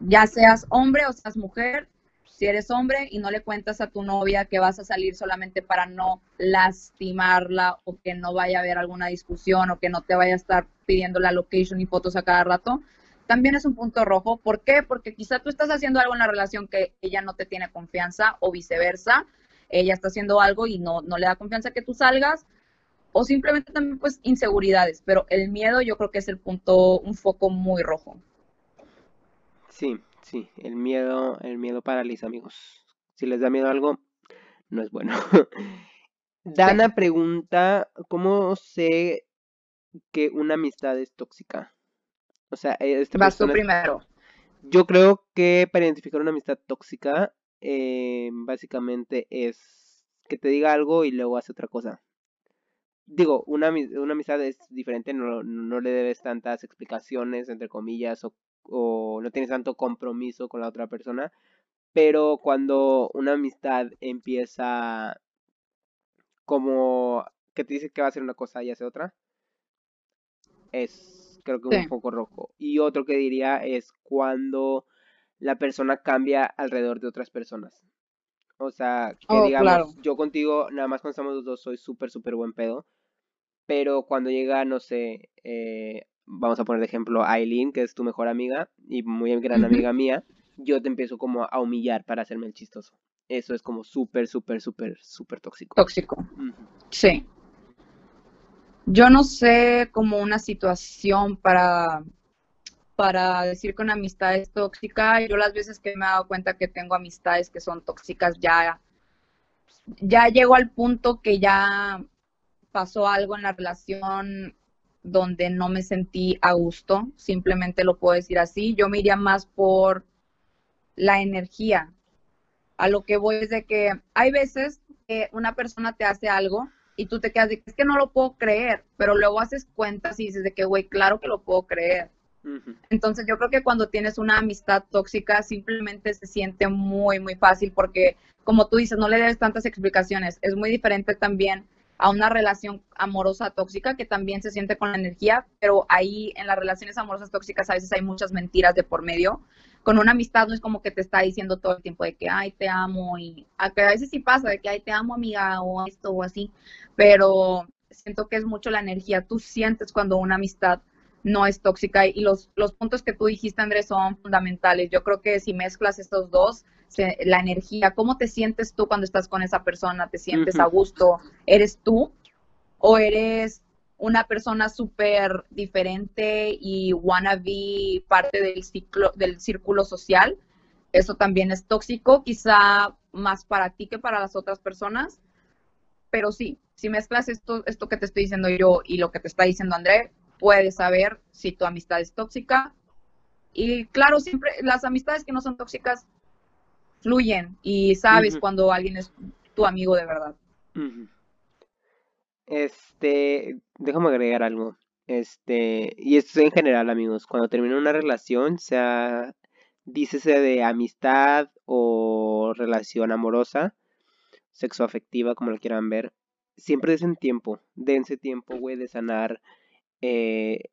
ya seas hombre o seas mujer, si eres hombre y no le cuentas a tu novia que vas a salir solamente para no lastimarla o que no vaya a haber alguna discusión o que no te vaya a estar pidiendo la location y fotos a cada rato, también es un punto rojo. ¿Por qué? Porque quizá tú estás haciendo algo en la relación que ella no te tiene confianza o viceversa. Ella está haciendo algo y no, no le da confianza que tú salgas. O simplemente también pues inseguridades. Pero el miedo yo creo que es el punto, un foco muy rojo. Sí, sí, el miedo, el miedo paraliza, amigos. Si les da miedo algo, no es bueno. [laughs] Dana pregunta, ¿cómo sé que una amistad es tóxica? O sea, eh, esta Vas persona primero. Yo creo que para identificar una amistad tóxica, eh, básicamente es que te diga algo y luego hace otra cosa. Digo, una, una amistad es diferente, no, no le debes tantas explicaciones, entre comillas, o, o no tienes tanto compromiso con la otra persona, pero cuando una amistad empieza como que te dice que va a hacer una cosa y hace otra, es creo que un Sí. foco rojo. Y otro que diría es cuando la persona cambia alrededor de otras personas. O sea, que Oh, digamos, claro. yo contigo, nada más cuando estamos los dos, soy súper, súper buen pedo. Pero cuando llega, no sé, eh, vamos a poner de ejemplo a Aileen, que es tu mejor amiga y muy gran amiga mía, yo te empiezo como a humillar para hacerme el chistoso. Eso es como súper, súper, súper, súper tóxico. Tóxico. Sí. Yo no sé como una situación para para decir que una amistad es tóxica. Yo las veces que me he dado cuenta que tengo amistades que son tóxicas, ya, ya llego al punto que ya pasó algo en la relación donde no me sentí a gusto, simplemente lo puedo decir así. Yo me iría más por la energía. A lo que voy es de que hay veces que una persona te hace algo y tú te quedas de que es que no lo puedo creer, pero luego haces cuentas y dices de que, güey, claro que lo puedo creer. Entonces yo creo que cuando tienes una amistad tóxica simplemente se siente muy, muy fácil porque como tú dices, no le debes tantas explicaciones. Es muy diferente también a una relación amorosa tóxica que también se siente con la energía, pero ahí en las relaciones amorosas tóxicas a veces hay muchas mentiras de por medio. Con una amistad no es como que te está diciendo todo el tiempo de que, ay, te amo, y a, a veces sí pasa de que, ay, te amo, amiga, o esto o así, pero siento que es mucho la energía. Tú sientes cuando una amistad no es tóxica y los, los puntos que tú dijiste, Andrés, son fundamentales. Yo creo que si mezclas estos dos, la energía, cómo te sientes tú cuando estás con esa persona, te sientes a gusto, eres tú o eres una persona súper diferente y wannabe parte del ciclo, del círculo social. Eso también es tóxico, quizá más para ti que para las otras personas. Pero sí, si mezclas esto, esto que te estoy diciendo yo y lo que te está diciendo André, puedes saber si tu amistad es tóxica. Y claro, siempre las amistades que no son tóxicas fluyen y sabes cuando alguien es tu amigo de verdad. Este, déjame agregar algo. Este, y esto en general, amigos, cuando termina una relación, sea dícese de amistad o relación amorosa, sexoafectiva, como lo quieran ver, siempre dense tiempo, dense tiempo, güey, de sanar, eh,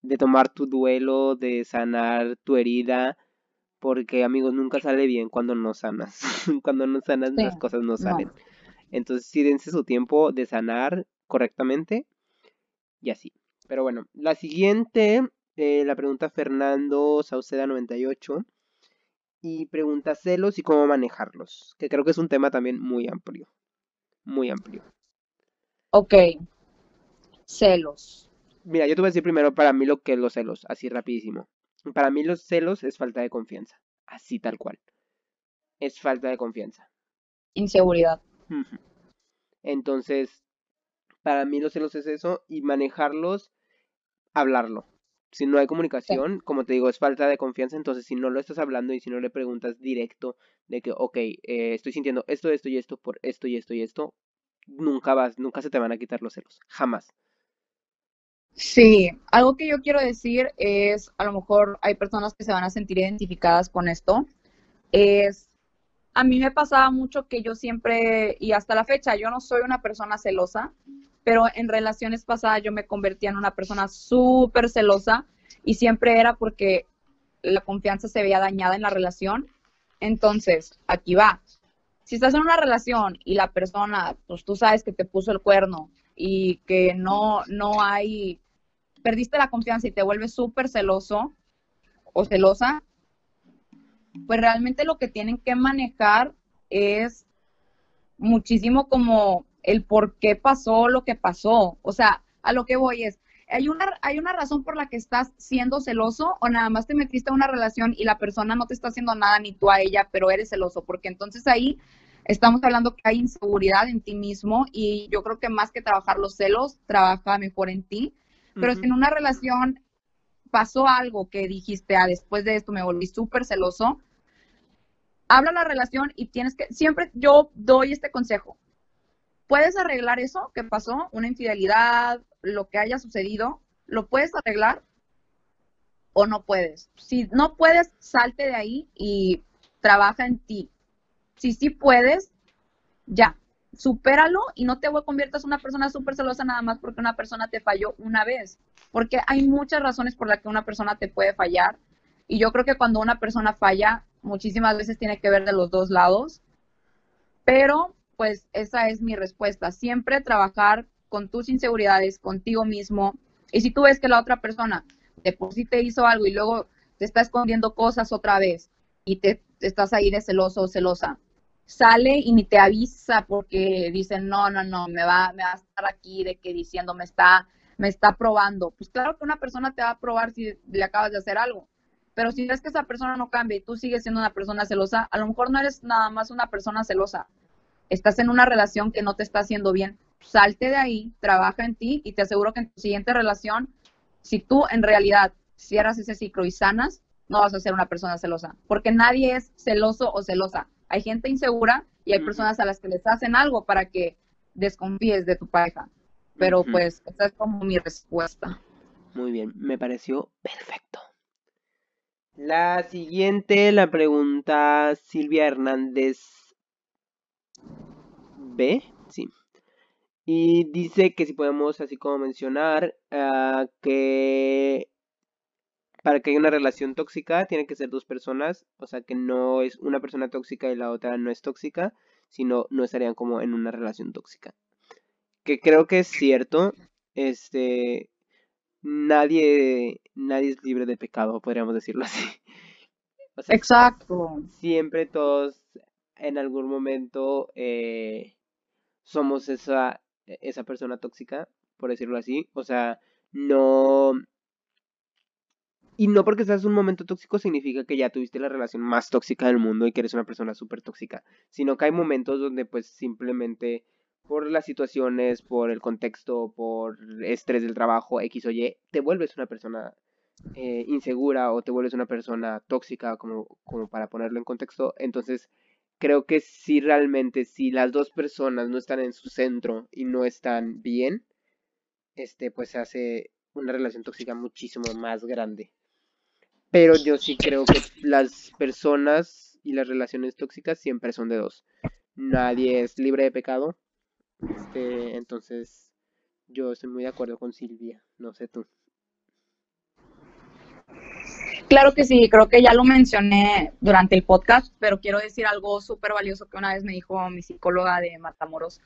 de tomar tu duelo, de sanar tu herida, porque amigos, nunca sale bien cuando no sanas. [laughs] cuando no sanas las cosas no salen. Entonces sí dense su tiempo de sanar correctamente y así. Pero bueno, la siguiente, eh, la pregunta Fernando Sauceda 98 y pregunta celos y cómo manejarlos, que creo que es un tema también muy amplio, muy amplio. Ok, celos. Mira, yo te voy a decir primero para mí lo que es los celos, así rapidísimo. Para mí los celos es falta de confianza. Así tal cual. Es falta de confianza. Inseguridad. Entonces, para mí los celos es eso y manejarlos, hablarlo. Si no hay comunicación, como te digo, es falta de confianza, entonces si no lo estás hablando y si no le preguntas directo de que, ok, eh, estoy sintiendo esto, esto y esto por esto y esto y esto, nunca vas, nunca se te van a quitar los celos, jamás. Sí, algo que yo quiero decir es, a lo mejor hay personas que se van a sentir identificadas con esto, es, a mí me pasaba mucho que yo siempre, y hasta la fecha, yo no soy una persona celosa, pero en relaciones pasadas yo me convertía en una persona súper celosa y siempre era porque la confianza se veía dañada en la relación. Entonces, aquí va. Si estás en una relación y la persona, pues tú sabes que te puso el cuerno y que no, no hay perdiste la confianza y te vuelves súper celoso o celosa, pues realmente lo que tienen que manejar es muchísimo como el por qué pasó lo que pasó. O sea, a lo que voy es, ¿hay una, ¿hay una razón por la que estás siendo celoso o nada más te metiste a una relación y la persona no te está haciendo nada ni tú a ella, pero eres celoso? Porque entonces ahí estamos hablando que hay inseguridad en ti mismo y yo creo que más que trabajar los celos, trabaja mejor en ti pero si en una relación pasó algo que dijiste, ah, después de esto me volví súper celoso, habla la relación y tienes que, siempre yo doy este consejo. ¿Puedes arreglar eso que pasó? Una infidelidad, lo que haya sucedido, ¿lo puedes arreglar o no puedes? Si no puedes, salte de ahí y trabaja en ti. Si sí puedes, ya, supéralo y no te conviertas en una persona súper celosa nada más porque una persona te falló una vez. Porque hay muchas razones por las que una persona te puede fallar. Y yo creo que cuando una persona falla, muchísimas veces tiene que ver de los dos lados. Pero, pues, esa es mi respuesta. Siempre trabajar con tus inseguridades, contigo mismo. Y si tú ves que la otra persona de por sí te hizo algo y luego te está escondiendo cosas otra vez y te, te estás ahí de celoso o celosa, sale y ni te avisa porque dicen, no, no, no, me va, me va a estar aquí de que diciendo, me está me está probando. Pues claro que una persona te va a probar si le acabas de hacer algo. Pero si ves que esa persona no cambia y tú sigues siendo una persona celosa, a lo mejor no eres nada más una persona celosa. Estás en una relación que no te está haciendo bien. Salte de ahí, trabaja en ti y te aseguro que en tu siguiente relación, si tú en realidad cierras ese ciclo y sanas, no vas a ser una persona celosa. Porque nadie es celoso o celosa. Hay gente insegura y hay personas a las que les hacen algo para que desconfíes de tu pareja. Pero pues esa es como mi respuesta. Muy bien, me pareció perfecto. La siguiente la pregunta Silvia Hernández B, sí. Y dice que si podemos, así como mencionar, ah, que para que haya una relación tóxica tiene que ser dos personas, o sea que no es una persona tóxica y la otra no es tóxica, sino no estarían como en una relación tóxica. Que creo que es cierto, este, nadie, nadie es libre de pecado, podríamos decirlo así. [laughs] Exacto. Siempre todos en algún momento eh, somos esa, esa persona tóxica, por decirlo así. O sea, no... Y no porque estás en un momento tóxico significa que ya tuviste la relación más tóxica del mundo y que eres una persona súper tóxica, sino que hay momentos donde pues simplemente por las situaciones, por el contexto, por estrés del trabajo, X o Y, te vuelves una persona eh, insegura o te vuelves una persona tóxica, como, como para ponerlo en contexto. Entonces, creo que si realmente, si las dos personas no están en su centro y no están bien, este, pues se hace una relación tóxica muchísimo más grande. Pero yo sí creo que las personas y las relaciones tóxicas siempre son de dos. Nadie es libre de pecado, este, entonces, yo estoy muy de acuerdo con Silvia, no sé tú. Claro que sí, creo que ya lo mencioné durante el podcast, pero quiero decir algo súper valioso que una vez me dijo mi psicóloga de Matamoros.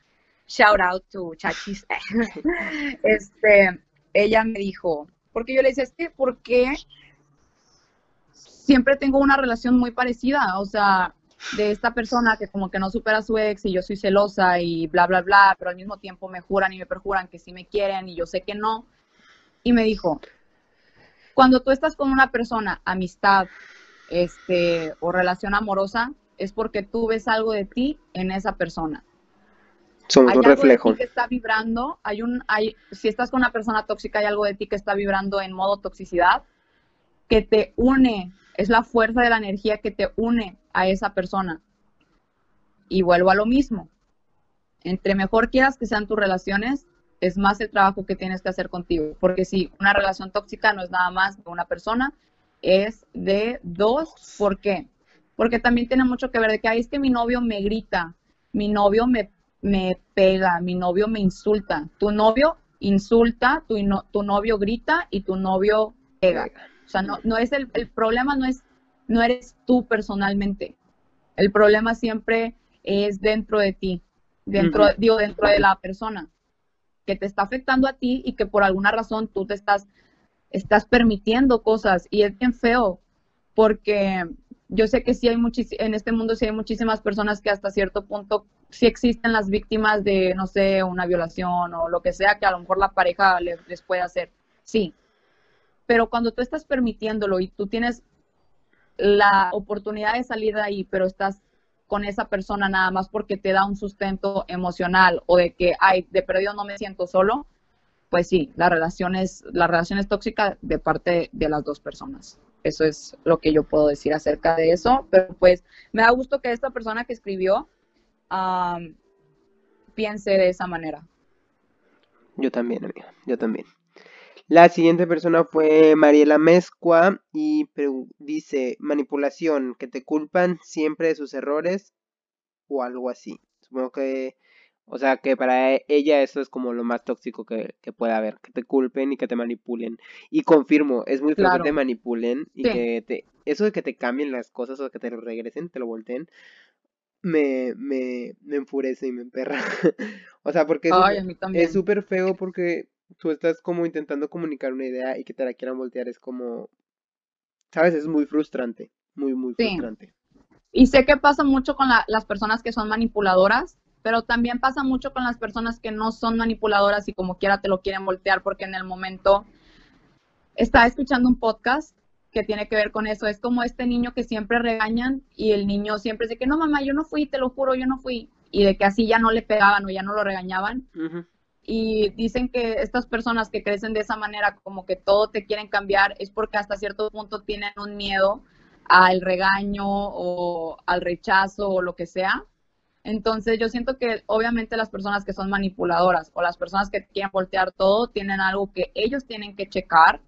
Shout out to Chachis. [laughs] este, ella me dijo, porque yo le decía, es que, ¿por qué siempre tengo una relación muy parecida? O sea, de esta persona que como que no supera a su ex y yo soy celosa y bla, bla, bla, pero al mismo tiempo me juran y me perjuran que sí me quieren y yo sé que no. Y me dijo, cuando tú estás con una persona, amistad, este, o relación amorosa, es porque tú ves algo de ti en esa persona. Somos un reflejo. que está vibrando, hay un, hay, si estás con una persona tóxica, hay algo de ti que está vibrando en modo toxicidad, que te une es la fuerza de la energía que te une a esa persona. Y vuelvo a lo mismo. Entre mejor quieras que sean tus relaciones, es más el trabajo que tienes que hacer contigo. Porque si una relación tóxica no es nada más de una persona, es de dos. ¿Por qué? Porque también tiene mucho que ver de que, ahí es que mi novio me grita, mi novio me, me pega, mi novio me insulta. Tu novio insulta, tu, tu novio grita y tu novio pega. O sea, no, no es el, el problema no es, no eres tú personalmente. El problema siempre es dentro de ti, dentro, digo, dentro de la persona que te está afectando a ti y que por alguna razón tú te estás, estás permitiendo cosas y es bien feo porque yo sé que sí hay en este mundo sí hay muchísimas personas que hasta cierto punto sí existen las víctimas de, no sé, una violación o lo que sea que a lo mejor la pareja les, les puede hacer. Sí, pero cuando tú estás permitiéndolo y tú tienes la oportunidad de salir de ahí, pero estás con esa persona nada más porque te da un sustento emocional o de que, ay, de perdido no me siento solo, pues sí, la relación es, la relación es tóxica de parte de las dos personas. Eso es lo que yo puedo decir acerca de eso, pero pues me da gusto que esta persona que escribió piense de esa manera. Yo también, amiga, yo también. La siguiente persona fue Mariela Mezcua y dice manipulación, que te culpan siempre de sus errores o algo así. Supongo que, o sea, que para ella eso es como lo más tóxico que, puede haber, que te culpen y que te manipulen. Y confirmo, es muy fácil que te manipulen y que te, eso de que te cambien las cosas o que te lo regresen, te lo volteen, me, me, me enfurece y me emperra. [laughs] o sea, porque es súper feo porque tú estás como intentando comunicar una idea y que te la quieran voltear es como, sabes, es muy frustrante, muy, muy frustrante. Y sé que pasa mucho con las personas que son manipuladoras, pero también pasa mucho con las personas que no son manipuladoras y como quiera te lo quieren voltear porque en el momento estaba escuchando un podcast que tiene que ver con eso. Es como este niño que siempre regañan y el niño siempre dice que no, mamá, yo no fui, te lo juro, yo no fui. Y de que así ya no le pegaban o ya no lo regañaban. Y dicen que estas personas que crecen de esa manera, como que todo te quieren cambiar, es porque hasta cierto punto tienen un miedo al regaño o al rechazo o lo que sea. Entonces yo siento que obviamente las personas que son manipuladoras o las personas que quieren voltear todo tienen algo que ellos tienen que checar.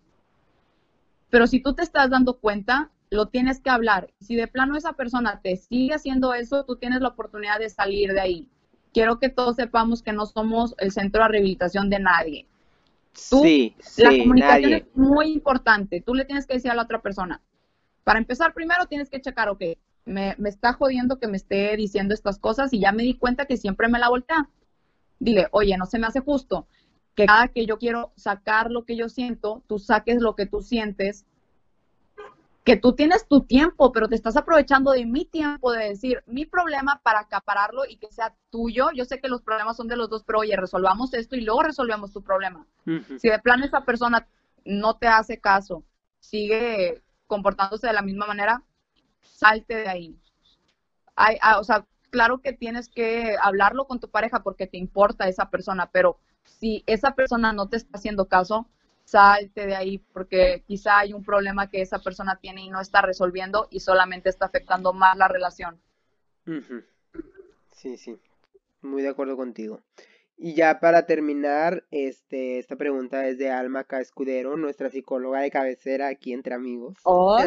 Pero si tú te estás dando cuenta, lo tienes que hablar. Si de plano esa persona te sigue haciendo eso, tú tienes la oportunidad de salir de ahí. Quiero que todos sepamos que no somos el centro de rehabilitación de nadie. sí, la comunicación es muy importante. Tú le tienes que decir a la otra persona. Para empezar, primero tienes que checar, ok, me, está jodiendo que me esté diciendo estas cosas y ya me di cuenta que siempre me la voltea. Dile, oye, no se me hace justo que cada que yo quiero sacar lo que yo siento, tú saques lo que tú sientes, que tú tienes tu tiempo, pero te estás aprovechando de mi tiempo de decir mi problema para acapararlo y que sea tuyo. Yo sé que los problemas son de los dos, pero oye, resolvamos esto y luego resolvemos tu problema. Si de plano esa persona no te hace caso, sigue comportándose de la misma manera, salte de ahí. Hay, ah, o sea, claro que tienes que hablarlo con tu pareja porque te importa esa persona, pero si esa persona no te está haciendo caso, salte de ahí porque quizá hay un problema que esa persona tiene y no está resolviendo y solamente está afectando más la relación. Sí, sí, muy de acuerdo contigo. Y ya para terminar, este, esta pregunta es de Alma K. Escudero, nuestra psicóloga de cabecera aquí entre amigos. Oh,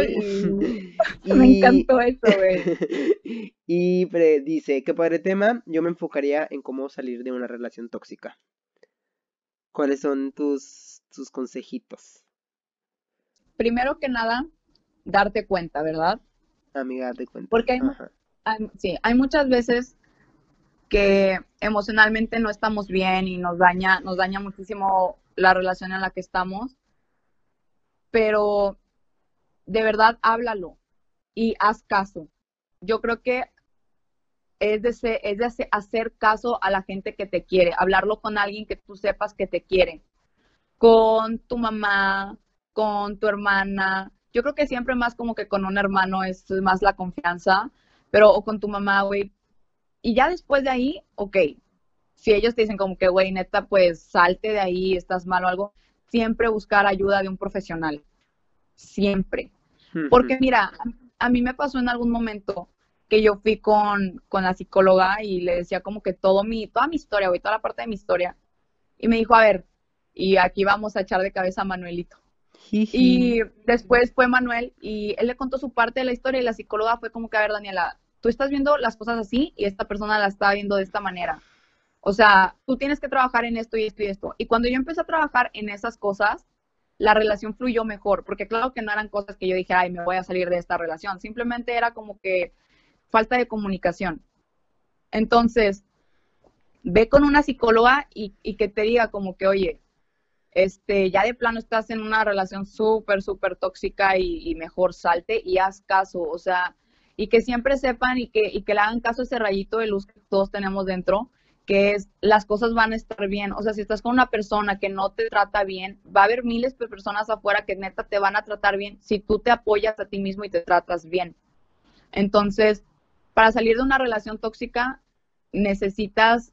sí. [laughs] [laughs] Me encantó eso, güey. [laughs] y dice que para el tema yo me enfocaría en cómo salir de una relación tóxica. ¿Cuáles son tus, tus consejitos? Primero que nada, darte cuenta, ¿verdad? Amiga, darte cuenta. Porque hay, sí, hay muchas veces que emocionalmente no estamos bien y nos daña, nos daña muchísimo la relación en la que estamos. Pero de verdad háblalo y haz caso. Yo creo que es de, es de hacer caso a la gente que te quiere, hablarlo con alguien que tú sepas que te quiere, con tu mamá, con tu hermana. Yo creo que siempre más como que con un hermano es más la confianza, pero o con tu mamá, güey, y ya después de ahí, ok, si ellos te dicen como que, güey, neta, pues salte de ahí, estás mal o algo, siempre buscar ayuda de un profesional. Siempre. Porque mira, a mí me pasó en algún momento que yo fui con, la psicóloga y le decía como que todo mi, toda mi historia, güey, toda la parte de mi historia. Y me dijo, a ver, y aquí vamos a echar de cabeza a Manuelito. Y después fue Manuel y él le contó su parte de la historia y la psicóloga fue como que, a ver, Daniela, tú estás viendo las cosas así y esta persona la está viendo de esta manera. O sea, tú tienes que trabajar en esto y esto y esto. Y cuando yo empecé a trabajar en esas cosas, la relación fluyó mejor, porque claro que no eran cosas que yo dije, ay, me voy a salir de esta relación. Simplemente era como que falta de comunicación. Entonces, ve con una psicóloga y, que te diga como que, oye, este, ya de plano estás en una relación súper, súper tóxica y, mejor salte y haz caso. O sea, y que siempre sepan y que, y que le hagan caso a ese rayito de luz que todos tenemos dentro, que es las cosas van a estar bien. O sea, si estás con una persona que no te trata bien, va a haber miles de personas afuera que neta te van a tratar bien si tú te apoyas a ti mismo y te tratas bien. Entonces, para salir de una relación tóxica, necesitas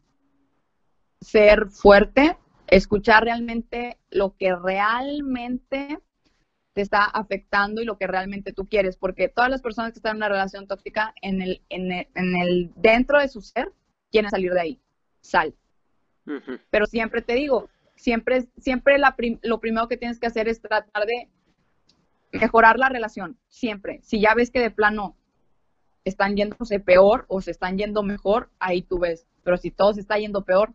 ser fuerte, escuchar realmente lo que realmente te está afectando y lo que realmente tú quieres, porque todas las personas que están en una relación tóxica, en el, en el, dentro de su ser, quieren salir de ahí, sal. Pero siempre te digo, siempre, siempre la lo primero que tienes que hacer es tratar de mejorar la relación, siempre. Si ya ves que de plano están yéndose peor o se están yendo mejor, ahí tú ves. Pero si todo se está yendo peor,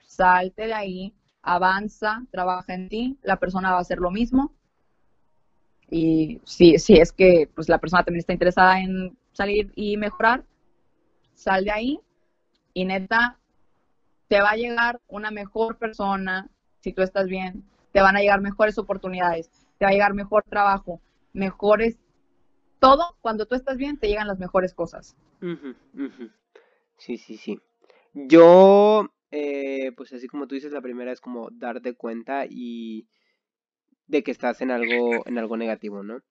salte de ahí, avanza, trabaja en ti, la persona va a hacer lo mismo. Y si, si es que pues, la persona también está interesada en salir y mejorar, sal de ahí. Y neta, te va a llegar una mejor persona si tú estás bien, te van a llegar mejores oportunidades, te va a llegar mejor trabajo, mejores, todo, cuando tú estás bien, te llegan las mejores cosas. Sí, sí, sí. Yo, eh, pues así como tú dices, la primera es como darte cuenta y de que estás en algo, en algo negativo, ¿no?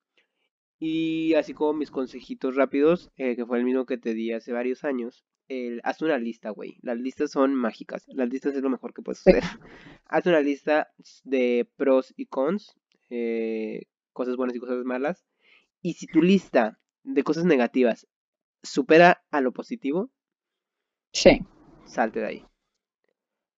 Y así como mis consejitos rápidos, eh, que fue el mismo que te di hace varios años, el, haz una lista, güey. Las listas son mágicas. Las listas es lo mejor que puedes hacer. [laughs] haz una lista de pros y cons, eh, cosas buenas y cosas malas. Y si tu lista de cosas negativas supera a lo positivo, Sí, salte de ahí.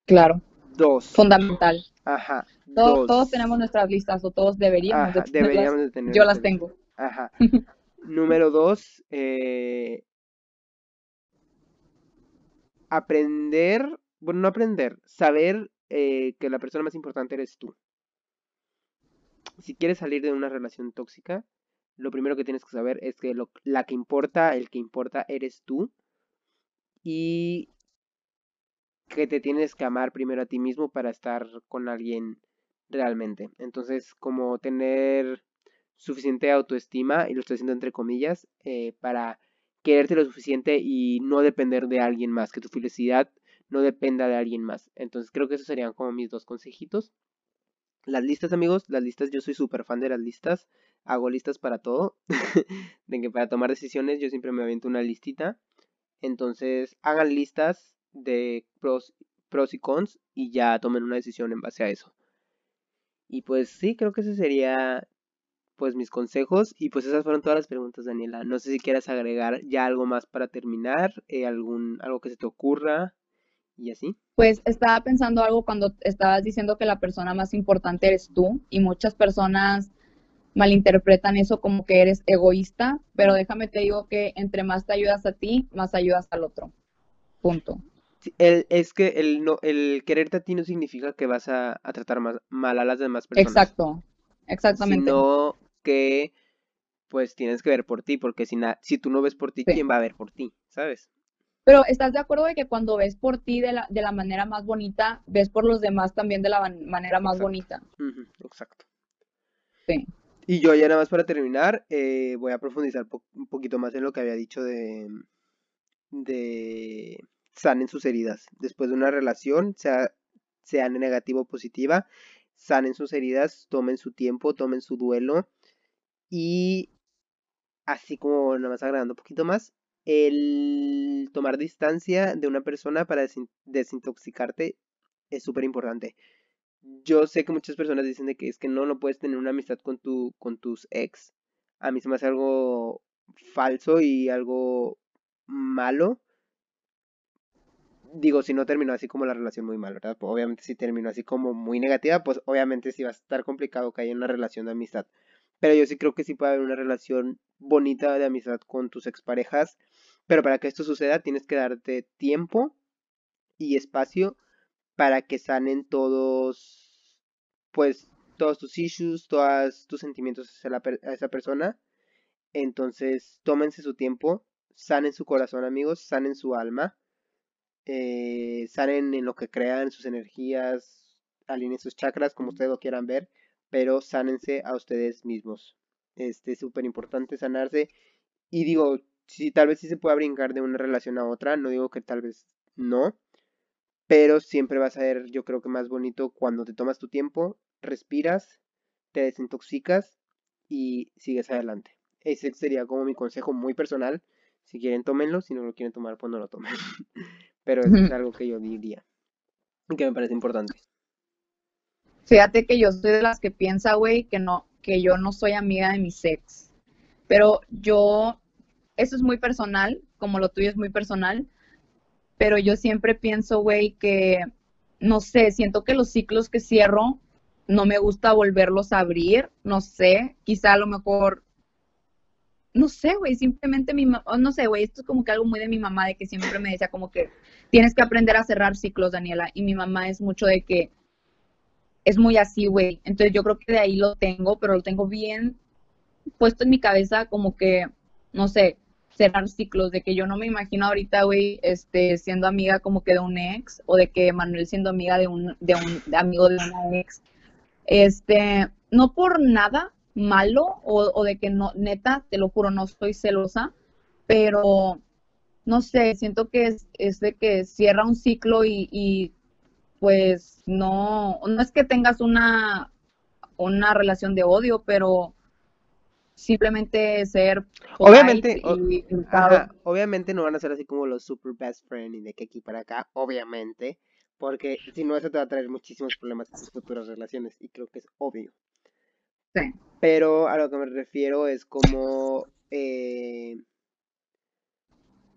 Claro. Dos. Fundamental. Ajá. Todos, Dos. todos tenemos nuestras listas o todos deberíamos de Ajá, tenerlas. deberíamos de tener Yo las tengo. Ajá. [laughs] Número dos, eh, aprender, bueno, no aprender, saber eh, que la persona más importante eres tú. Si quieres salir de una relación tóxica, lo primero que tienes que saber es que lo- la que importa, el que importa eres tú y que te tienes que amar primero a ti mismo para estar con alguien realmente. Entonces, como tener suficiente autoestima, y lo estoy haciendo entre comillas, eh, para quererte lo suficiente y no depender de alguien más, que tu felicidad no dependa de alguien más. Entonces creo que esos serían como mis dos consejitos. Las listas, amigos, las listas, yo soy súper fan de las listas, hago listas para todo, [laughs] de que para tomar decisiones yo siempre me aviento una listita. Entonces hagan listas de pros, pros y cons y ya tomen una decisión en base a eso. Y pues sí, creo que ese sería pues mis consejos y pues esas fueron todas las preguntas, Daniela. No sé si quieras agregar ya algo más para terminar, eh, algún algo que se te ocurra y así. Pues estaba pensando algo cuando estabas diciendo que la persona más importante eres tú y muchas personas malinterpretan eso como que eres egoísta, pero déjame te digo que entre más te ayudas a ti, más ayudas al otro. Punto. El- es que el no el quererte a ti no significa que vas a, a tratar más, mal a las demás personas, Exacto, exactamente. sino que pues tienes que ver por ti, porque si na- si tú no ves por ti, Sí. ¿quién va a ver por ti? ¿Sabes? Pero ¿estás de acuerdo de que cuando ves por ti de la, de la manera más bonita, ves por los demás también de la man- manera más Exacto. bonita? Exacto. Sí. Y yo ya nada más para terminar, eh, voy a profundizar po- un poquito más en lo que había dicho de, de sanen sus heridas. Después de una relación, sea, sea negativa o positiva, sanen sus heridas, tomen su tiempo, tomen su duelo y así como nada más agregando un poquito más, el tomar distancia de una persona para desin- desintoxicarte es súper importante. Yo sé que muchas personas dicen de que es que no, no puedes tener una amistad con tu, con tus ex. A mí se me hace algo falso y algo malo. Digo, si no terminó así como la relación muy mal, ¿verdad? Pues obviamente si terminó así como muy negativa, pues obviamente sí va a estar complicado que haya una relación de amistad. Pero yo sí creo que sí puede haber una relación bonita de amistad con tus exparejas. Pero para que esto suceda, tienes que darte tiempo y espacio para que sanen todos, pues, todos tus issues, todos tus sentimientos hacia a esa persona. Entonces, tómense su tiempo, sanen su corazón, amigos, sanen su alma, eh, sanen en lo que crean, sus energías, alineen sus chakras, como ustedes lo quieran ver, pero sánense a ustedes mismos. Este es súper importante sanarse. Y digo, si tal vez sí se pueda brincar de una relación a otra, no digo que tal vez no, pero siempre va a ser, yo creo que más bonito cuando te tomas tu tiempo, respiras, te desintoxicas y sigues adelante. Ese sería como mi consejo muy personal. Si quieren, tómenlo. Si no lo quieren tomar, pues no lo tomen. [laughs] Pero eso es algo que yo diría. y Que me parece importante. Fíjate que yo soy de las que piensa, güey, que no, que yo no soy amiga de mis ex. Pero yo, eso es muy personal, como lo tuyo es muy personal, pero yo siempre pienso, güey, que, no sé, siento que los ciclos que cierro, no me gusta volverlos a abrir, no sé, quizá a lo mejor, no sé, güey, simplemente mi mamá, no sé, güey, esto es como que algo muy de mi mamá, de que siempre me decía como que tienes que aprender a cerrar ciclos, Daniela, y mi mamá es mucho de que es muy así, güey. Entonces yo creo que de ahí lo tengo, pero lo tengo bien puesto en mi cabeza como que, no sé, cerrar ciclos, de que yo no me imagino ahorita, güey, este, siendo amiga como que de un ex, o de que Manuel siendo amiga de un, de un de amigo de una ex. Este, no por nada malo, o, o de que no, neta, te lo juro, no estoy celosa, pero no sé, siento que es, es de que cierra un ciclo y, y pues no, no es que tengas una, una relación de odio, pero simplemente ser Obviamente, y. Ajá, obviamente no van a ser así como los super best friend y de que aquí para acá, obviamente, porque si no eso te va a traer muchísimos problemas en tus futuras relaciones y creo que es obvio. Sí. Pero a lo que me refiero es como eh,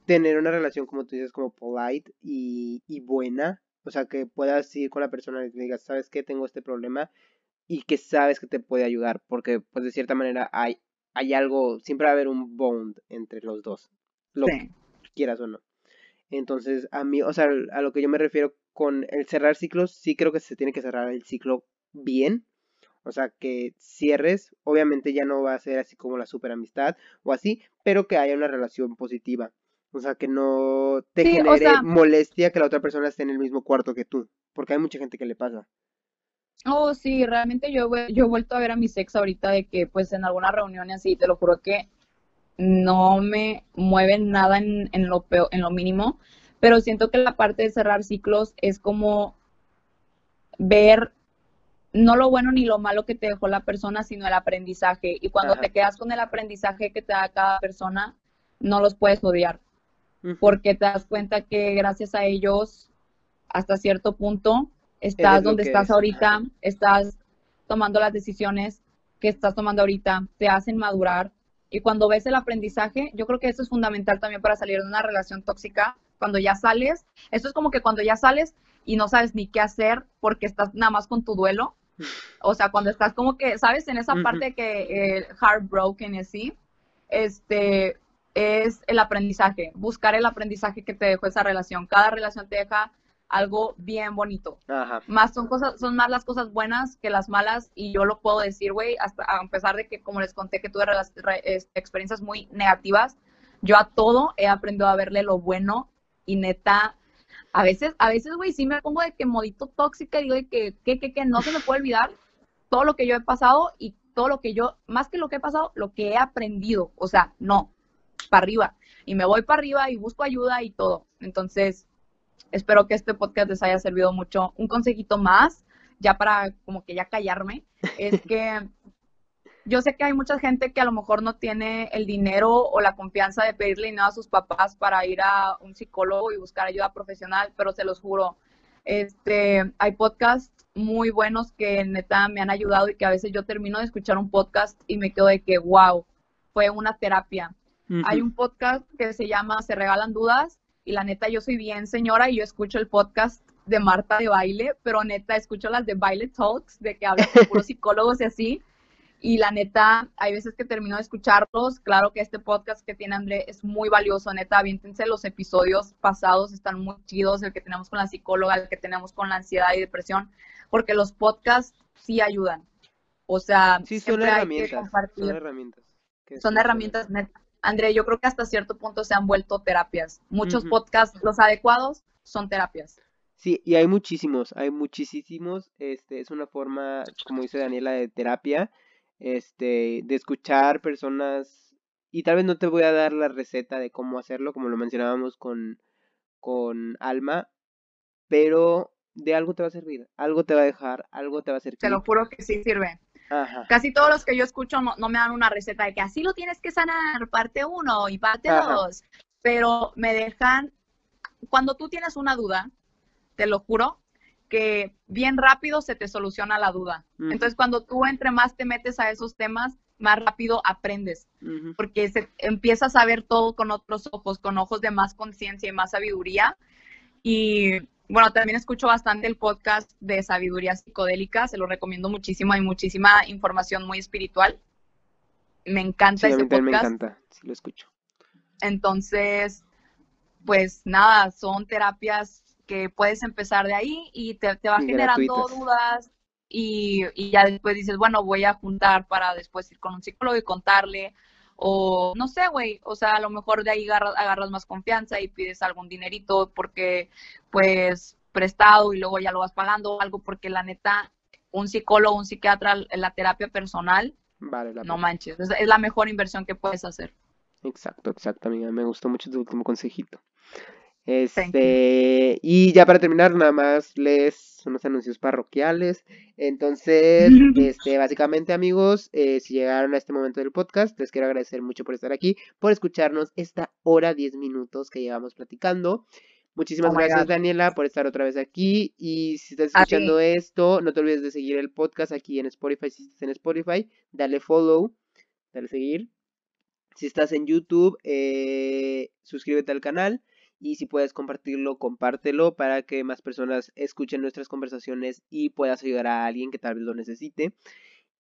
tener una relación, como tú dices, como polite y, y buena. O sea, que puedas ir con la persona y le digas, ¿sabes qué? Tengo este problema y que sabes que te puede ayudar. Porque, pues, de cierta manera hay, hay algo, siempre va a haber un bond entre los dos, lo Sí. quieras o no. Entonces, a mí, o sea, a lo que yo me refiero con el cerrar ciclos, sí creo que se tiene que cerrar el ciclo bien. O sea, que cierres, obviamente ya no va a ser así como la super amistad o así, pero que haya una relación positiva. O sea, que no te Sí, o genere sea- molestia que la otra persona esté en el mismo cuarto que tú, porque hay mucha gente que le pasa. Oh, sí, realmente yo, yo he vuelto a ver a mis ex ahorita de que pues en alguna reunión y así, te lo juro que no me mueven nada en, en lo peo- en lo mínimo, pero siento que la parte de cerrar ciclos es como ver no lo bueno ni lo malo que te dejó la persona, sino el aprendizaje. Y cuando Ajá. te quedas con el aprendizaje que te da cada persona, no los puedes odiar, porque te das cuenta que gracias a ellos, hasta cierto punto, estás Eres donde estás eres. ahorita, Ajá. estás tomando las decisiones que estás tomando ahorita, te hacen madurar. Y cuando ves el aprendizaje, yo creo que eso es fundamental también para salir de una relación tóxica. Cuando ya sales, esto es como que cuando ya sales y no sabes ni qué hacer porque estás nada más con tu duelo. O sea, cuando estás como que, ¿sabes? En esa parte que el heartbroken y así, este, es el aprendizaje, buscar el aprendizaje que te dejó esa relación. Cada relación te deja algo bien bonito. Ajá. Más son cosas, son más las cosas buenas que las malas, y yo lo puedo decir, güey, hasta a pesar de que, como les conté, que tuve este, experiencias muy negativas, yo a todo he aprendido a verle lo bueno y neta, a veces, a veces, güey, sí me pongo de que modito tóxica y digo de que, que, que, que no se me puede olvidar todo lo que yo he pasado y todo lo que yo, más que lo que he pasado, lo que he aprendido. O sea, no, para arriba. Y me voy para arriba y busco ayuda y todo. Entonces, espero que este podcast les haya servido mucho. Un consejito más, ya para como que ya callarme, es que yo sé que hay mucha gente que a lo mejor no tiene el dinero o la confianza de pedirle dinero a sus papás para ir a un psicólogo y buscar ayuda profesional, pero se los juro, este, hay podcasts muy buenos que neta me han ayudado y que a veces yo termino de escuchar un podcast y me quedo de que, wow, fue una terapia. Hay un podcast que se llama Se Regalan Dudas y la neta yo soy bien señora y yo escucho el podcast de Marta de baile, pero neta escucho las de Baile Talks, de que hablan con puros psicólogos y así. Y la neta, hay veces que termino de escucharlos. Claro que este podcast que tiene André es muy valioso, neta. Aviéntense los episodios pasados, están muy chidos. El que tenemos con la psicóloga, el que tenemos con la ansiedad y depresión, porque los podcasts sí ayudan. O sea, Sí, son herramientas. Son herramientas. Son funcionan. herramientas neta. André, yo creo que hasta cierto punto se han vuelto terapias. Muchos podcasts, los adecuados, son terapias. Sí, y hay muchísimos, hay muchísimos, este, es una forma, como dice Daniela, de terapia, este, de escuchar personas, y tal vez no te voy a dar la receta de cómo hacerlo, como lo mencionábamos con, con Alma, pero de algo te va a servir, algo te va a dejar, algo te va a hacer Te lo juro que sí sirve. Ajá, Casi todos los que yo escucho no, no me dan una receta de que así lo tienes que sanar, parte uno y parte Ajá. dos. Pero me dejan, cuando tú tienes una duda, te lo juro, que bien rápido se te soluciona la duda. Entonces, cuando tú entre más te metes a esos temas, más rápido aprendes. porque se, empiezas a ver todo con otros ojos, con ojos de más conciencia y más sabiduría. Y bueno, también escucho bastante el podcast de sabiduría psicodélica, se lo recomiendo muchísimo, hay muchísima información muy espiritual. Me encanta Sí, ese también me podcast. encanta, sí lo escucho. Entonces, pues nada, son terapias que puedes empezar de ahí y te, te va Y generando gratuitas. dudas y, y ya después dices, bueno, voy a juntar para después ir con un psicólogo y contarle. O no sé, güey, o sea, a lo mejor de ahí agarras, agarras más confianza y pides algún dinerito porque, pues, prestado y luego ya lo vas pagando o algo porque la neta, un psicólogo, un psiquiatra, la terapia personal, Vale la no pena. manches, es, es la mejor inversión que puedes hacer. Exacto, exacto, amiga. Me gustó mucho tu último consejito. Este, y ya para terminar, nada más les unos anuncios parroquiales. Entonces, [laughs] este, básicamente, amigos, eh, si llegaron a este momento del podcast, les quiero agradecer mucho por estar aquí, por escucharnos esta hora, 10 minutos que llevamos platicando. Muchísimas Oh gracias. Daniela, por estar otra vez aquí. Y si estás escuchando esto, no te olvides de seguir el podcast aquí en Spotify. Si estás en Spotify, dale follow, dale seguir. Si estás en YouTube, eh, suscríbete al canal. Y si puedes compartirlo, compártelo para que más personas escuchen nuestras conversaciones y puedas ayudar a alguien que tal vez lo necesite.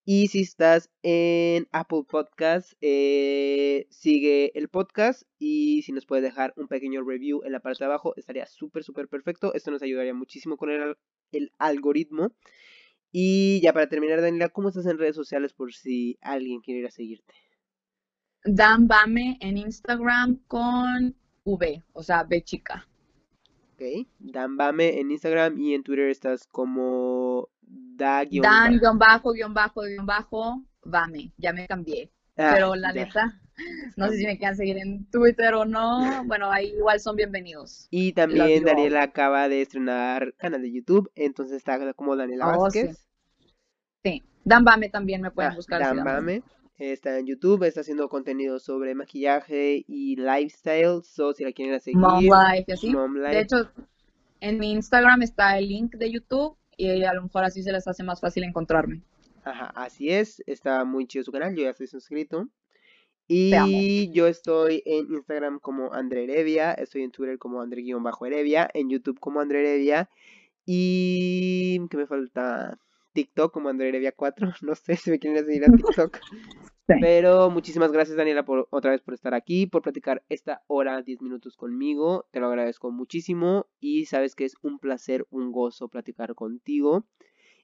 Y si estás en Apple Podcast, eh, sigue el podcast y si nos puedes dejar un pequeño review en la parte de abajo, estaría súper, súper perfecto. Esto nos ayudaría muchísimo con el, el algoritmo. Y ya para terminar, Daniela, ¿cómo estás en redes sociales por si alguien quiere ir a seguirte? Dan en Instagram con V, o sea, B chica. Ok, Dan Bame en Instagram y en Twitter estás como da guion Dan, bajo. guion bajo, guion bajo, guion bajo, Bame. Ya me cambié. Ah, Pero la neta, no sé si me quieran seguir en Twitter o no. Bueno, ahí igual son bienvenidos. Y también. Daniela acaba de estrenar canal de YouTube, entonces está como Daniela Oh, sí. Vázquez. Sí. Dan Bame también me pueden Ah, buscar. Dan. Bame. Está en YouTube, está haciendo contenido sobre maquillaje y lifestyle. So, si la quieren seguir, Mom Life así. Mom De hecho, en mi Instagram está el link de YouTube y a lo mejor así se les hace más fácil encontrarme. Ajá, así es. Está muy chido su canal. Yo ya estoy suscrito. Y yo estoy en Instagram como André Heredia. Estoy en Twitter como André-Heredia. En YouTube como André Heredia. Y. ¿Qué me falta? TikTok como André Heredia 4. [laughs] No sé si me quieren seguir a TikTok. [laughs] Sí. Pero muchísimas gracias, Daniela, por otra vez por estar aquí, por platicar esta hora, 10 minutos conmigo. Te lo agradezco muchísimo. Y sabes que es un placer, un gozo platicar contigo.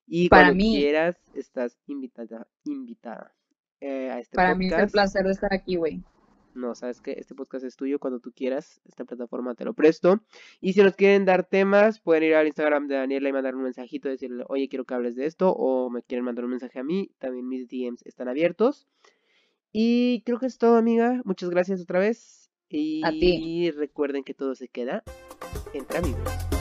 Y Para cuando mí. quieras, estás invitada, invitada eh, a este Para mí es el podcast. placer de estar aquí, güey. No, sabes que este podcast es tuyo cuando tú quieras. Esta plataforma te lo presto. Y si nos quieren dar temas, pueden ir al Instagram de Daniela y mandar un mensajito, decirle, oye, quiero que hables de esto. O me quieren mandar un mensaje a mí. También mis DMs están abiertos. Y creo que es todo, amiga. Muchas gracias otra vez. Y A ti. recuerden que todo se queda entre amigos.